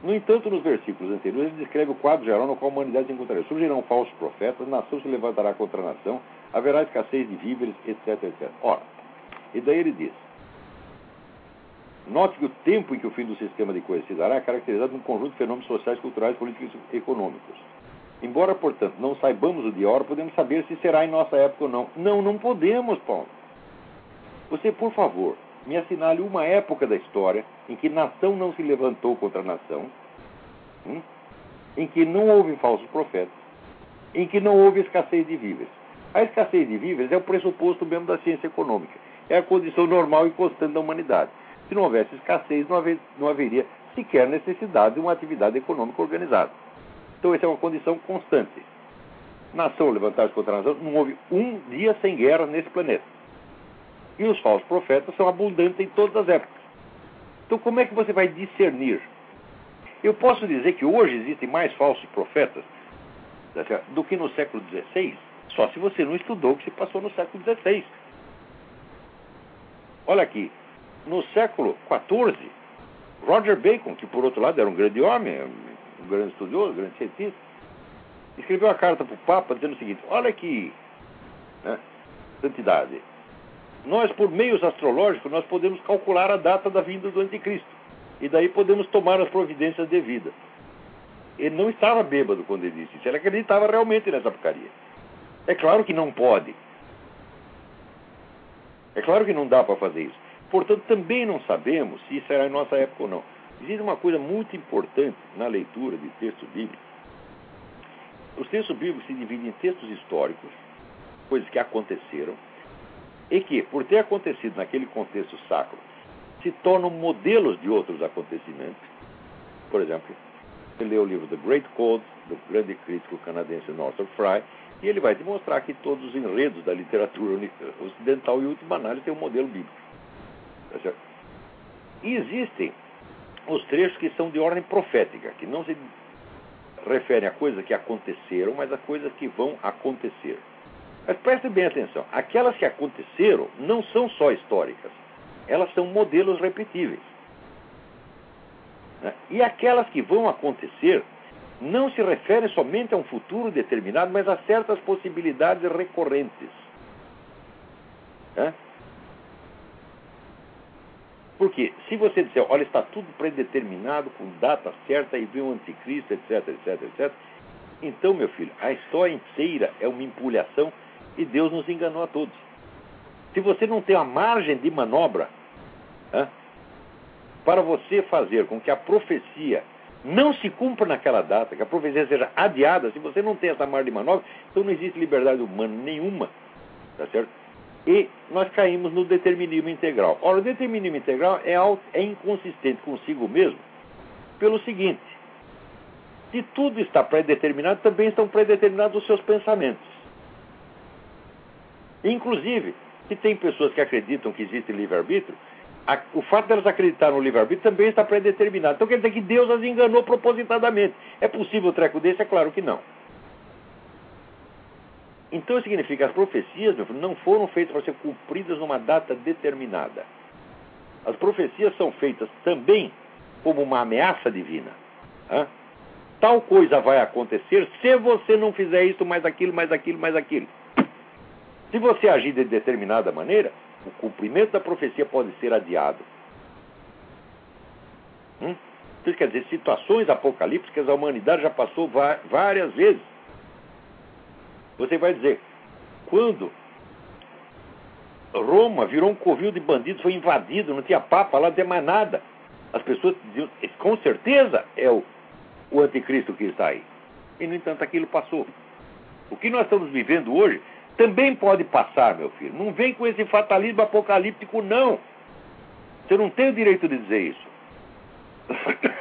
No entanto, nos versículos anteriores, ele descreve o quadro geral no qual a humanidade se encontraria. Surgirão falsos profetas, nação se levantará contra a nação, haverá escassez de víveres, etc, etc. Ora, e daí ele diz: Note que o tempo em que o fim do sistema de coisas se dará é caracterizado por um conjunto de fenômenos sociais, culturais, políticos e econômicos. Embora, portanto, não saibamos o dia e hora, podemos saber se será em nossa época ou não. Não, não podemos, Paulo. Você, por favor, me assinale uma época da história em que nação não se levantou contra nação, hum? em que não houve falsos profetas, em que não houve escassez de víveres. A escassez de víveres é o pressuposto mesmo da ciência econômica. É a condição normal e constante da humanidade. Se não houvesse escassez, não haveria sequer necessidade de uma atividade econômica organizada. Então, essa é uma condição constante. Nação levantar-se contra a nação, não houve um dia sem guerra nesse planeta. E os falsos profetas são abundantes em todas as épocas. Então, como é que você vai discernir? Eu posso dizer que hoje existem mais falsos profetas do que no século XVI, só se você não estudou o que se passou no século XVI. Olha aqui, no século XIV, Roger Bacon, que por outro lado era um grande homem, um grande estudioso, um grande cientista, escreveu uma carta para o Papa dizendo o seguinte: olha aqui, né, santidade, nós, por meios astrológicos, nós podemos calcular a data da vinda do anticristo. E daí podemos tomar as providências devidas. Ele não estava bêbado quando ele disse isso. Ele acreditava realmente nessa porcaria. É claro que não pode. É claro que não dá para fazer isso. Portanto, também não sabemos se será em nossa época ou não. Existe uma coisa muito importante na leitura de texto bíblico. Os textos bíblicos se dividem em textos históricos, coisas que aconteceram, e que, por ter acontecido naquele contexto sacro, se tornam modelos de outros acontecimentos. Por exemplo, você lê o livro The Great Code, do grande crítico canadense Northrop Frye, e ele vai demonstrar que todos os enredos da literatura ocidental, em última análise, têm um modelo bíblico. Tá e existem os trechos que são de ordem profética, que não se referem a coisas que aconteceram, mas a coisas que vão acontecer. Mas prestem bem atenção: aquelas que aconteceram não são só históricas, elas são modelos repetíveis. Né? E aquelas que vão acontecer não se referem somente a um futuro determinado, mas a certas possibilidades recorrentes. Né? Porque se você disser, olha, está tudo predeterminado, com data certa, e vem o anticristo, etc, etc, etc, então, meu filho, a história inteira é uma empulhação e Deus nos enganou a todos. Se você não tem a margem de manobra para você fazer com que a profecia não se cumpra naquela data, que a profecia seja adiada, se você não tem essa margem de manobra, então não existe liberdade humana nenhuma. Tá certo? E nós caímos no determinismo integral. Ora, o determinismo integral é, é inconsistente consigo mesmo pelo seguinte: se tudo está predeterminado, também estão predeterminados os seus pensamentos. Inclusive, se tem pessoas que acreditam que existe livre-arbítrio, o fato delas de acreditarem no livre-arbítrio também está predeterminado. Então quer dizer que Deus as enganou propositadamente. É possível o treco desse? É claro que não. Então significa que as profecias meu filho, não foram feitas para ser cumpridas numa data determinada. As profecias são feitas também como uma ameaça divina. Tal coisa vai acontecer se você não fizer isso, mais aquilo, mais aquilo, mais aquilo. Se você agir de determinada maneira, o cumprimento da profecia pode ser adiado. Hum? Isso quer dizer, situações apocalípticas a humanidade já passou várias vezes. Você vai dizer, quando Roma virou um covil de bandidos, foi invadido, não tinha papa lá, não tinha mais nada. As pessoas diziam, com certeza é o, o anticristo que está aí. E, no entanto, aquilo passou. O que nós estamos vivendo hoje também pode passar, meu filho. Não vem com esse fatalismo apocalíptico, não. Você não tem o direito de dizer isso. [coughs]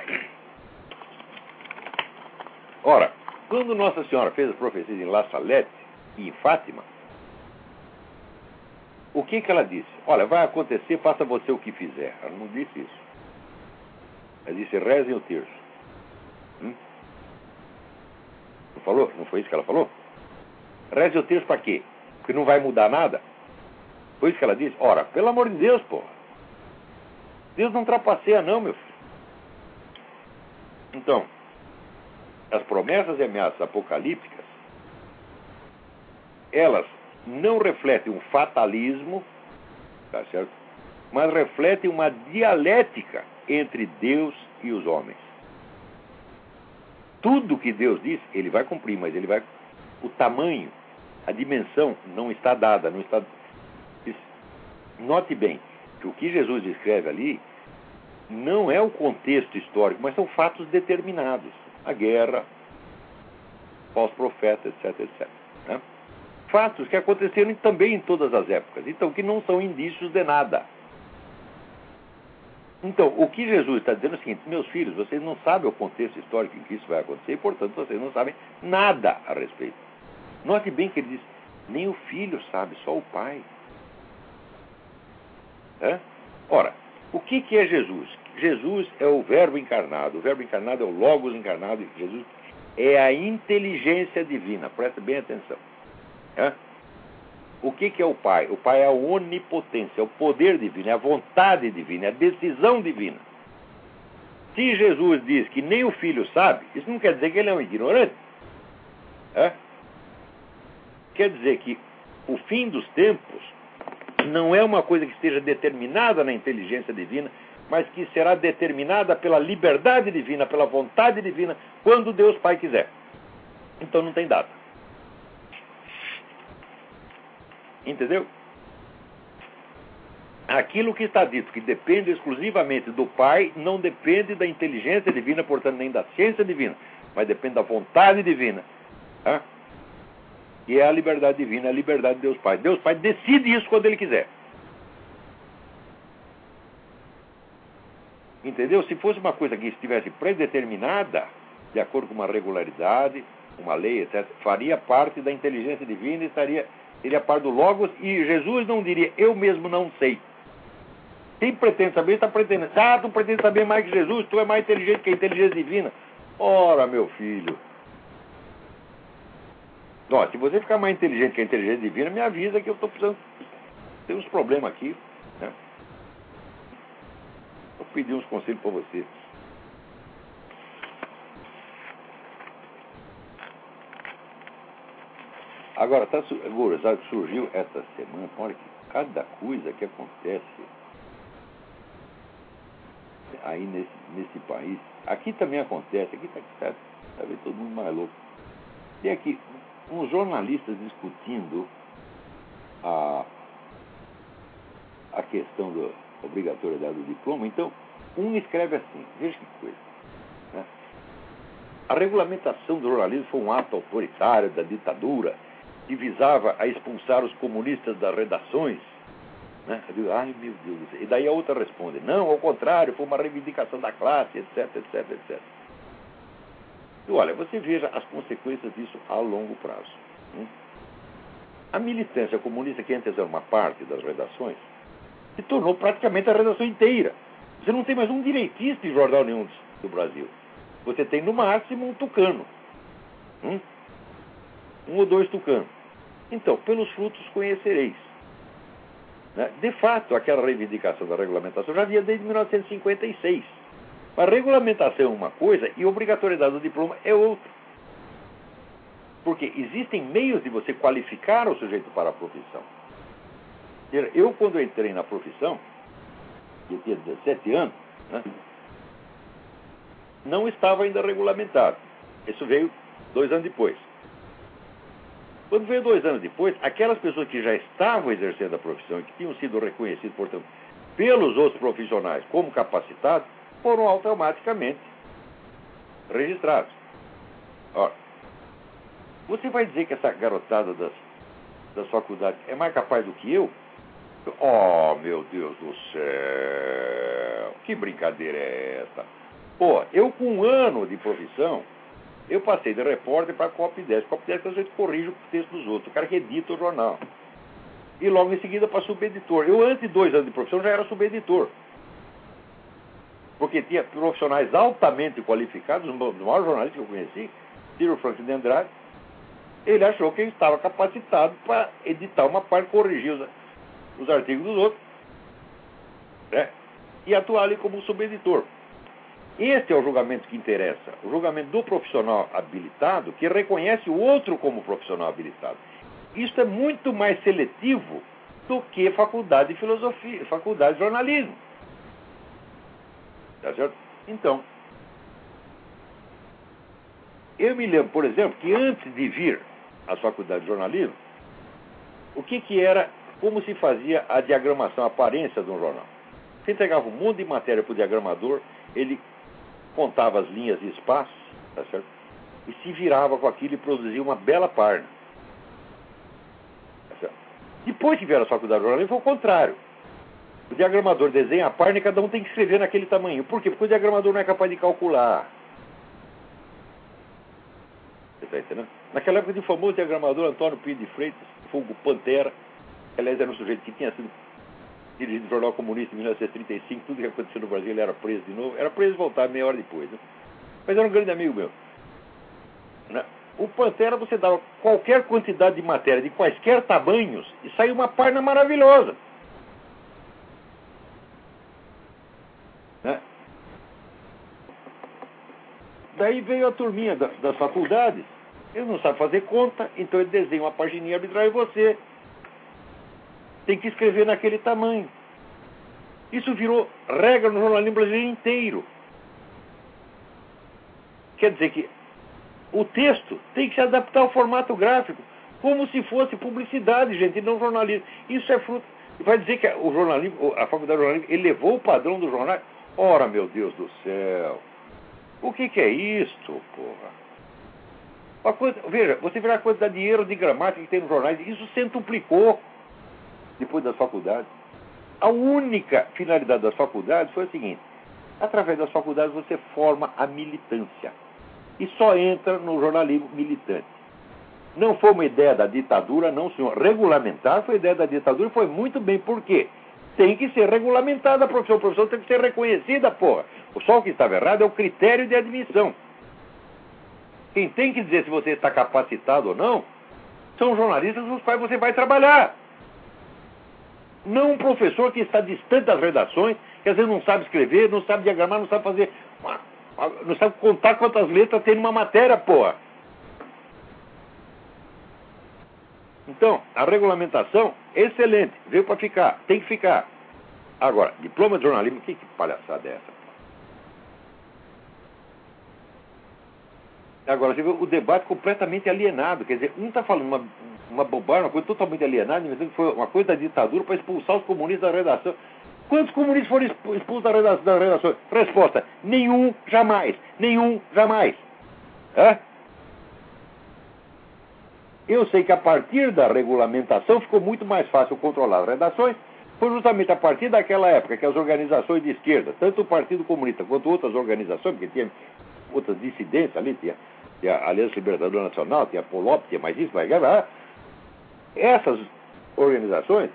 Ora, quando Nossa Senhora fez as profecias em La Salette e em Fátima, o que, que ela disse? Olha, vai acontecer, faça você o que fizer. Ela não disse isso. Ela disse, rezem o terço. Hum? Não falou? Não foi isso que ela falou? Reze o terço para quê? Porque não vai mudar nada? Foi isso que ela disse? Ora, pelo amor de Deus, pô. Deus não trapaceia não, meu filho. Então, as promessas e ameaças apocalípticas, elas não refletem um fatalismo, tá certo? Mas refletem uma dialética entre Deus e os homens. Tudo que Deus diz, ele vai cumprir, mas ele vai. O tamanho, a dimensão não está dada, não está. Note bem que o que Jesus descreve ali não é o contexto histórico, mas são fatos determinados. A guerra, falsos profetas, etc, etc. Né? Fatos que aconteceram também em todas as épocas, então que não são indícios de nada. Então, o que Jesus está dizendo é o seguinte: meus filhos, vocês não sabem o contexto histórico em que isso vai acontecer e, portanto, vocês não sabem nada a respeito. Note bem que ele diz: nem o filho sabe, só o pai. É? Ora, o que, que é Jesus? Jesus é o Verbo encarnado. O Verbo encarnado é o Logos encarnado. Jesus é a inteligência divina. Presta bem atenção. É? O que, que é o Pai? O Pai é a onipotência, é o poder divino, é a vontade divina, é a decisão divina. Se Jesus diz que nem o filho sabe, isso não quer dizer que ele é um ignorante. É? Quer dizer que o fim dos tempos não é uma coisa que esteja determinada na inteligência divina, mas que será determinada pela liberdade divina, pela vontade divina, quando Deus Pai quiser. Então não tem data. Entendeu? Aquilo que está dito, que depende exclusivamente do Pai, não depende da inteligência divina, portanto, nem da ciência divina, mas depende da vontade divina. Tá? E é a liberdade divina, é a liberdade de Deus Pai. Deus Pai decide isso quando Ele quiser. Entendeu? Se fosse uma coisa que estivesse predeterminada, de acordo com uma regularidade, uma lei, etc., faria parte da inteligência divina e estaria, seria parte do Logos, e Jesus não diria, eu mesmo não sei. Quem pretende saber está pretendendo. Ah, tu pretende saber mais que Jesus, tu é mais inteligente que a inteligência divina. Ora, meu filho. Ó, se você ficar mais inteligente que a inteligência divina, me avisa que eu estou precisando. Tem uns problemas aqui. Pedir uns conselhos para você. Agora, tá, agora, surgiu essa semana, olha que cada coisa que acontece aí nesse, nesse país, aqui também acontece, aqui está tá, tá vendo todo mundo mais louco. Tem aqui uns jornalistas discutindo a, a questão da obrigatoriedade do diploma. Então, um escreve assim, veja que coisa. Né? A regulamentação do jornalismo foi um ato autoritário da ditadura que visava a expulsar os comunistas das redações. Né? Eu digo, ai meu Deus do céu. E daí a outra responde, não, ao contrário, foi uma reivindicação da classe, etc, etc, etc. E olha, você veja as consequências disso a longo prazo. Né? A militância comunista, que antes era uma parte das redações, se tornou praticamente a redação inteira. Você não tem mais um direitista em jornal nenhum do Brasil. Você tem no máximo um tucano. Hum? Um ou dois tucanos. Então, pelos frutos conhecereis. Né? De fato, aquela reivindicação da regulamentação já havia desde 1956. Mas regulamentação é uma coisa e obrigatoriedade do diploma é outra. Porque existem meios de você qualificar o sujeito para a profissão. Eu, quando entrei na profissão, eu tinha 17 anos, né, não estava ainda regulamentado. Isso veio dois anos depois. Quando veio dois anos depois, aquelas pessoas que já estavam exercendo a profissão que tinham sido reconhecidas, portanto, pelos outros profissionais como capacitados, foram automaticamente registrados. Ora, você vai dizer que essa garotada das, das faculdades é mais capaz do que eu? Oh, meu Deus do céu! Que brincadeira é essa? Pô, eu com um ano de profissão, eu passei de repórter para copy 10. Copy 10 é que a gente corrige o texto dos outros, o cara que edita o jornal. E logo em seguida para subeditor. Eu, antes de dois anos de profissão, já era subeditor. Porque tinha profissionais altamente qualificados, um dos maiores jornalistas que eu conheci, Ciro Franklin de Andrade, ele achou que ele estava capacitado para editar uma parte, corrigir os, os artigos dos outros, né? e atuar ali como subeditor. Este é o julgamento que interessa, o julgamento do profissional habilitado que reconhece o outro como profissional habilitado. Isso é muito mais seletivo do que faculdade de filosofia, faculdade de jornalismo. Tá certo? Então, eu me lembro, por exemplo, que antes de vir à faculdade de jornalismo, o que, que era, como se fazia a diagramação, a aparência de um jornal. Você entregava um monte de matéria para o diagramador, ele contava as linhas e espaços, tá certo? E se virava com aquilo e produzia uma bela página. Tá Depois que vieram a faculdade de jornalismo, foi o contrário. O diagramador desenha a página e cada um tem que escrever naquele tamanho. Por quê? Porque o diagramador não é capaz de calcular. Você está entendendo? Naquela época, o famoso diagramador Antônio Pinho de Freitas, Fogo Pantera, aliás era um sujeito que tinha sido dirigido o Jornal Comunista em 1935, tudo que aconteceu no Brasil, ele era preso de novo. Era preso e voltar meia hora depois. Né? Mas era um grande amigo meu. Né? O Pantera, você dava qualquer quantidade de matéria, de quaisquer tamanhos, e saiu uma página maravilhosa. Né? Daí veio a turminha da, das faculdades, ele não sabe fazer conta, então ele desenha uma pagininha arbitrária e você tem que escrever naquele tamanho. Isso virou regra no jornalismo brasileiro inteiro. Quer dizer que o texto tem que se adaptar ao formato gráfico, como se fosse publicidade, gente, e não jornalismo. Isso é fruto. Vai dizer que o jornalismo, a faculdade de jornalismo elevou o padrão do jornal. Ora, meu Deus do céu! O que, que é isto, porra? Coisa, veja, você vê a quantidade de erro de gramática que tem nos jornais, isso centuplicou depois das faculdades. A única finalidade das faculdades foi a seguinte: através das faculdades você forma a militância. E só entra no jornalismo militante. Não foi uma ideia da ditadura, não, senhor. Regulamentar foi ideia da ditadura e foi muito bem. Por quê? Tem que ser regulamentada a profissão. A profissão tem que ser reconhecida, porra. Só o que estava errado é o critério de admissão. Quem tem que dizer se você está capacitado ou não são jornalistas com os quais você vai trabalhar. Não um professor que está distante das redações, que às vezes não sabe escrever, não sabe diagramar, não sabe fazer. Não sabe contar quantas letras tem numa matéria, porra. Então, a regulamentação, excelente, veio para ficar, tem que ficar. Agora, diploma de jornalismo, que, que palhaçada é essa? Agora, você vê o debate completamente alienado. Quer dizer, um está falando uma, uma bobagem, uma coisa totalmente alienada, que foi uma coisa da ditadura para expulsar os comunistas da redação. Quantos comunistas foram expulsos da redação? Da redação? Resposta: nenhum, jamais. Nenhum, jamais. É? Eu sei que a partir da regulamentação ficou muito mais fácil controlar as redações. Foi justamente a partir daquela época que as organizações de esquerda, tanto o Partido Comunista quanto outras organizações, porque tinha outras dissidências ali, tinha tinha a Aliança Libertadora Nacional, tinha a Polop, tinha mais isso, mais aquilo. Essas organizações,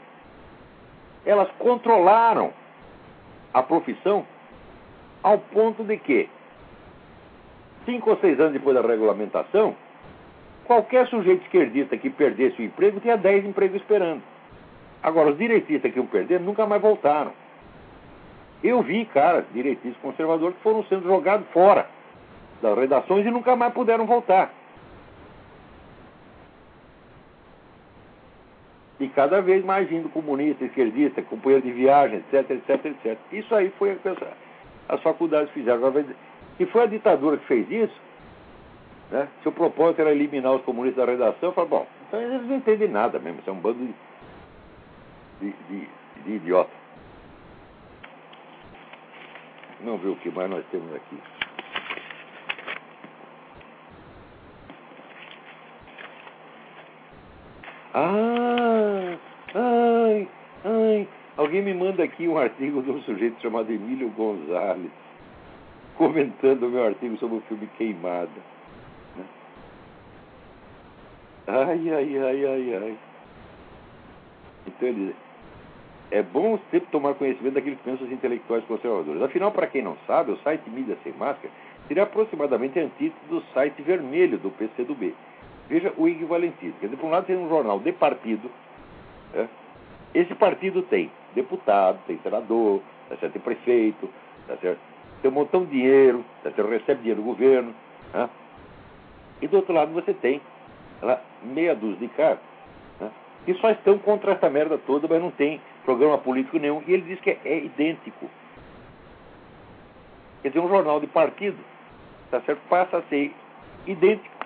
elas controlaram a profissão ao ponto de que, cinco ou seis anos depois da regulamentação, qualquer sujeito esquerdista que perdesse o emprego tinha dez empregos esperando. Agora, os direitistas que iam perdendo nunca mais voltaram. Eu vi caras, direitistas conservadores, que foram sendo jogados fora das redações e nunca mais puderam voltar. E cada vez mais vindo comunista, esquerdista, companheiro de viagem, etc, etc, etc. Isso aí foi o que as faculdades fizeram. E foi a ditadura que fez isso. Né? Se o propósito era eliminar os comunistas da redação, eu falo, bom, então eles não entendem nada mesmo, isso é um bando de, de, de, de idiota. Vamos ver o que mais nós temos aqui. Ah, ai, ai. Alguém me manda aqui um artigo de um sujeito chamado Emílio Gonzalez, comentando o meu artigo sobre o filme Queimada. Né? Ai, ai, ai, ai, ai. Então ele diz, é bom sempre tomar conhecimento daqueles que pensam os intelectuais conservadores. Afinal, para quem não sabe, o site Mídia Sem Máscara seria aproximadamente antítese do site vermelho do PCdoB. Veja o equivalentismo. Quer dizer, por um lado tem um jornal de partido. Né? Esse partido tem deputado, tem senador, tá certo? tem prefeito, tá certo? tem um montão de dinheiro, tá certo? recebe dinheiro do governo. Né? E do outro lado você tem lá, meia dúzia de caras né? que só estão contra essa merda toda, mas não tem programa político nenhum. E ele diz que é, é idêntico. Quer dizer, um jornal de partido tá certo? passa a ser idêntico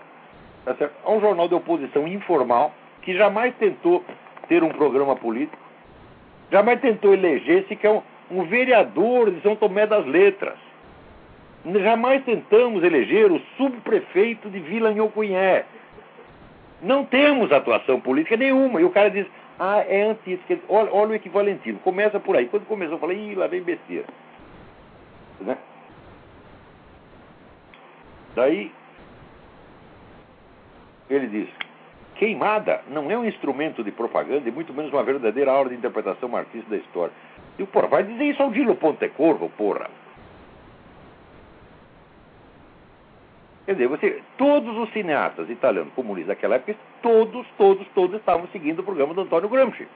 tá certo? a um jornal de oposição informal que jamais tentou ter um programa político, jamais tentou eleger-se que é um, um vereador de São Tomé das Letras. Jamais tentamos eleger o subprefeito de Vila Nhocuinhé. Não temos atuação política nenhuma. E o cara diz, ah, é antítese. Olha, olha o equivalentismo. Começa por aí. Quando começou, eu falei, ih, lá vem besteira. Né? Daí, ele diz: queimada não é um instrumento de propaganda e muito menos uma verdadeira aula de interpretação marxista da história. E porra, vai dizer isso ao Dilo Pontecorvo, porra. Quer dizer, você, todos os cineastas italianos comunistas daquela época, todos, todos, todos estavam seguindo o programa do Antônio Gramsci.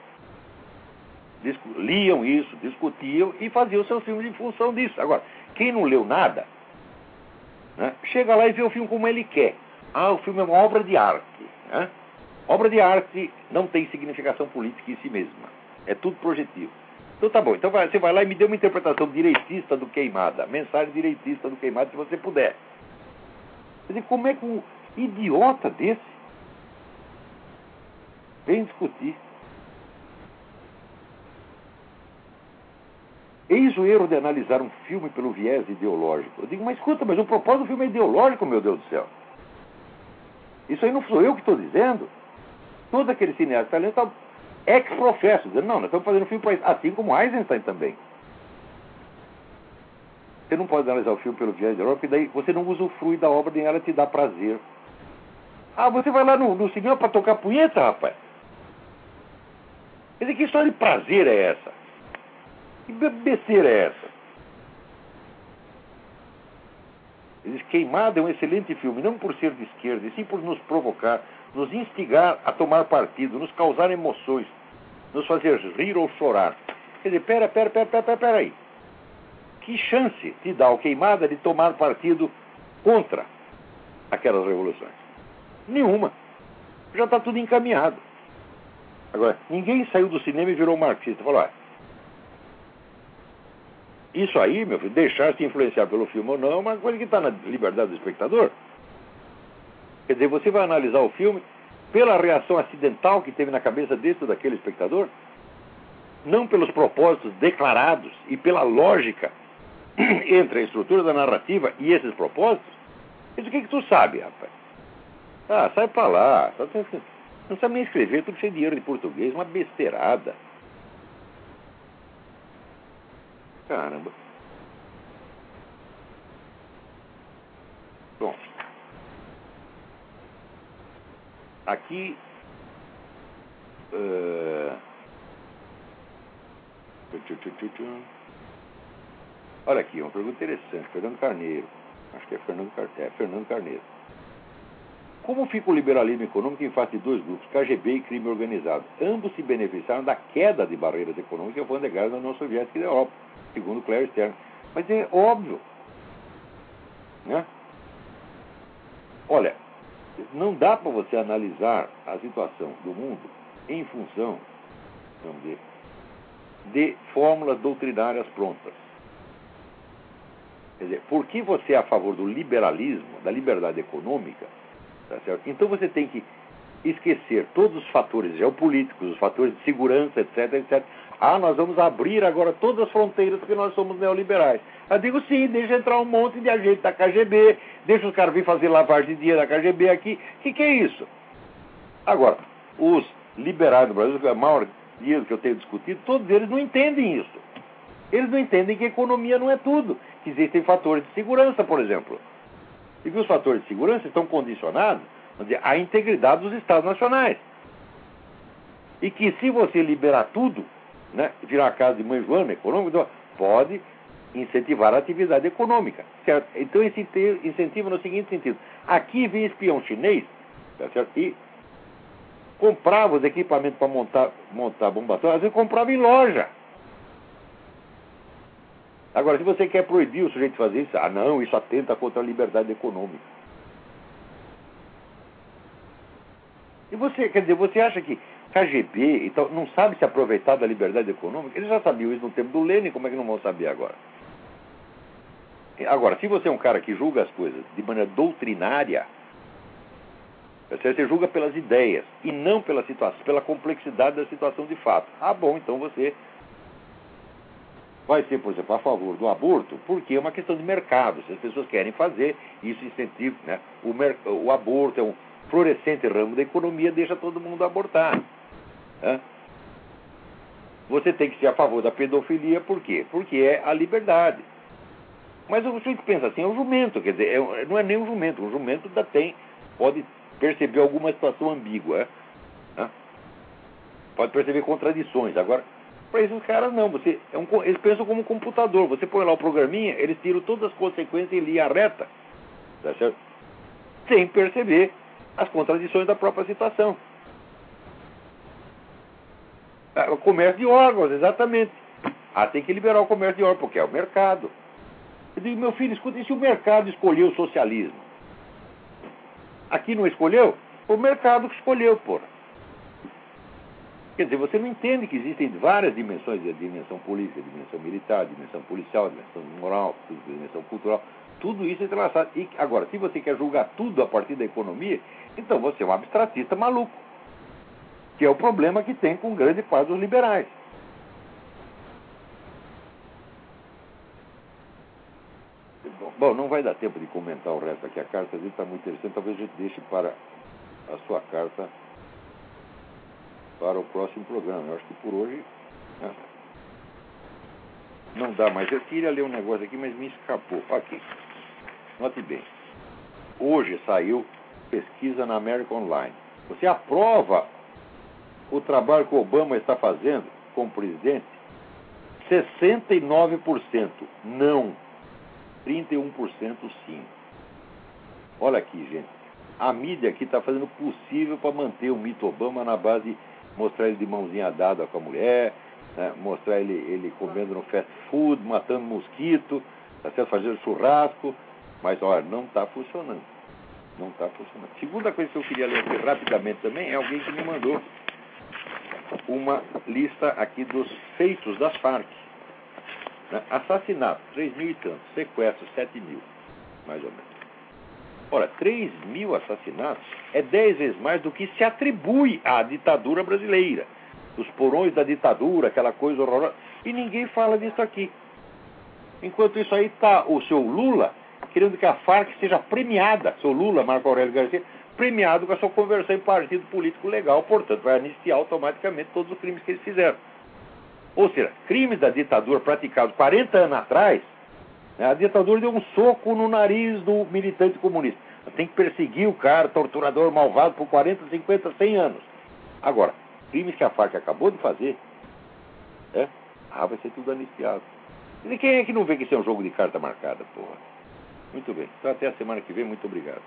Discu liam isso, discutiam e faziam seus filmes em função disso. Agora, quem não leu nada, né, chega lá e vê o filme como ele quer. Ah, o filme é uma obra de arte. Né? Obra de arte não tem significação política em si mesma. É tudo projetivo. Então tá bom. Então vai, você vai lá e me dê uma interpretação direitista do Queimada. Mensagem direitista do Queimada, se você puder. Quer dizer, como é que um idiota desse vem discutir? Eis o erro de analisar um filme pelo viés ideológico. Eu digo, mas escuta, mas o propósito do filme é ideológico, meu Deus do céu. Isso aí não sou eu que estou dizendo. Todo aquele cineasta italiano está ex-professo, dizendo, não, nós estamos fazendo um filme para isso. Assim como Eisenstein também. Você não pode analisar o filme pelo viés de Europa, porque daí você não usufrui da obra, nem ela te dá prazer. Ah, você vai lá no, no cinema para tocar punheta, rapaz? Quer dizer, que história de prazer é essa? Que besteira é essa? Ele diz, Queimada é um excelente filme, não por ser de esquerda, e sim por nos provocar, nos instigar a tomar partido, nos causar emoções, nos fazer rir ou chorar. Quer dizer, pera, pera, pera, pera, pera, pera aí. Que chance te dá o Queimada de tomar partido contra aquelas revoluções? Nenhuma. Já está tudo encaminhado. Agora, ninguém saiu do cinema e virou marxista. Falou, ah, isso aí, meu filho, deixar-se influenciar pelo filme ou não é uma coisa que está na liberdade do espectador. Quer dizer, você vai analisar o filme pela reação acidental que teve na cabeça desse ou daquele espectador, não pelos propósitos declarados e pela lógica [clears throat] entre a estrutura da narrativa e esses propósitos. Isso o que, que tu sabe, rapaz? Ah, sai pra lá. Não sabe nem escrever, tudo cheio de erro de português, uma besteirada. Caramba. Bom. Aqui. Uh... Olha aqui, uma pergunta interessante. Fernando Carneiro. Acho que é Fernando, Car... é, Fernando Carneiro. Como fica o liberalismo econômico em face de dois grupos, KGB e crime organizado? Ambos se beneficiaram da queda de barreiras econômicas que foram da União Soviética e da Europa, segundo Claire Stern. Mas é óbvio. Né? Olha, não dá para você analisar a situação do mundo em função vamos dizer, de fórmulas doutrinárias prontas. Quer dizer, por que você é a favor do liberalismo, da liberdade econômica, tá então você tem que esquecer todos os fatores geopolíticos, os fatores de segurança, etc, etc. Ah, nós vamos abrir agora todas as fronteiras porque nós somos neoliberais. Eu digo sim, deixa entrar um monte de agente da KGB, deixa os caras vir fazer lavagem de dinheiro da KGB aqui. O que, que é isso? Agora, os liberais do Brasil, a maior dia que eu tenho discutido, todos eles não entendem isso. Eles não entendem que economia não é tudo, que existem fatores de segurança, por exemplo. E que os fatores de segurança estão condicionados dizer, à integridade dos Estados nacionais. E que se você liberar tudo, né, virar a casa de mãe Joana econômica, então, pode incentivar a atividade econômica. Certo? Então incentiva no seguinte sentido. Aqui vem espião chinês tá certo? e comprava os equipamentos para montar, montar bomba atômica, às vezes comprava em loja. Agora, se você quer proibir o sujeito de fazer isso, ah não, isso atenta contra a liberdade econômica. E você, quer dizer, você acha que KGB então, não sabe se aproveitar da liberdade econômica? Eles já sabiam isso no tempo do Lenin, como é que não vão saber agora? Agora, se você é um cara que julga as coisas de maneira doutrinária, você julga pelas ideias e não pela situação, pela complexidade da situação de fato. Ah, bom, então você vai ser, por exemplo, a favor do aborto, porque é uma questão de mercado. Se as pessoas querem fazer, isso incentiva. Né? O, o aborto é um florescente ramo da economia, deixa todo mundo abortar. Né? Você tem que ser a favor da pedofilia, por quê? Porque é a liberdade. Mas o sujeito pensa assim, é um jumento, quer dizer, é, não é nem um jumento, um jumento ainda tem, pode perceber alguma situação ambígua. Né? Pode perceber contradições. Agora, para esses caras não, você é um, eles pensam como um computador. Você põe lá o programinha, eles tiram todas as consequências em linha reta, tá sem perceber as contradições da própria situação. Ah, o comércio de órgãos, exatamente. Ah, tem que liberar o comércio de órgãos, porque é o mercado. Eu digo, meu filho, escuta, e se o mercado escolheu o socialismo? Aqui não escolheu? O mercado que escolheu, porra. Quer dizer, você não entende que existem várias dimensões, a dimensão política, a dimensão militar, a dimensão policial, a dimensão moral, a dimensão cultural. Tudo isso é entrelaçado. E agora, se você quer julgar tudo a partir da economia, então você é um abstratista maluco. Que é o problema que tem com grande parte dos liberais. Bom, não vai dar tempo de comentar o resto aqui. A carta dele está muito interessante. Talvez a gente deixe para a sua carta para o próximo programa. Eu acho que por hoje né, não dá mais. Eu queria ler um negócio aqui, mas me escapou. Aqui. Note bem. Hoje saiu pesquisa na American Online. Você aprova o trabalho que o Obama está fazendo como presidente? 69% não 31% sim. Olha aqui, gente. A mídia aqui está fazendo o possível para manter o mito Obama na base de mostrar ele de mãozinha dada com a mulher, né? mostrar ele, ele comendo no fast food, matando mosquito, tá certo? fazendo churrasco. Mas, olha, não está funcionando. Não está funcionando. Segunda coisa que eu queria ler aqui rapidamente também é alguém que me mandou uma lista aqui dos feitos das Farc. Né? Assassinato, 3 mil e tantos. Sequestro, 7 mil, mais ou menos. Ora, 3 mil assassinatos é 10 vezes mais do que se atribui à ditadura brasileira. Os porões da ditadura, aquela coisa horrorosa. E ninguém fala disso aqui. Enquanto isso aí está o seu Lula querendo que a Farc seja premiada, seu Lula, Marco Aurélio Garcia, premiado com a sua conversão em partido político legal, portanto, vai anistiar automaticamente todos os crimes que eles fizeram. Ou seja, crimes da ditadura praticados 40 anos atrás, né, a ditadura deu um soco no nariz do militante comunista. Tem que perseguir o cara, torturador, malvado, por 40, 50, 100 anos. Agora, crimes que a FARC acabou de fazer, é, ah, vai ser tudo anistiado. E quem é que não vê que isso é um jogo de carta marcada, porra? Muito bem. Então até a semana que vem. Muito obrigado.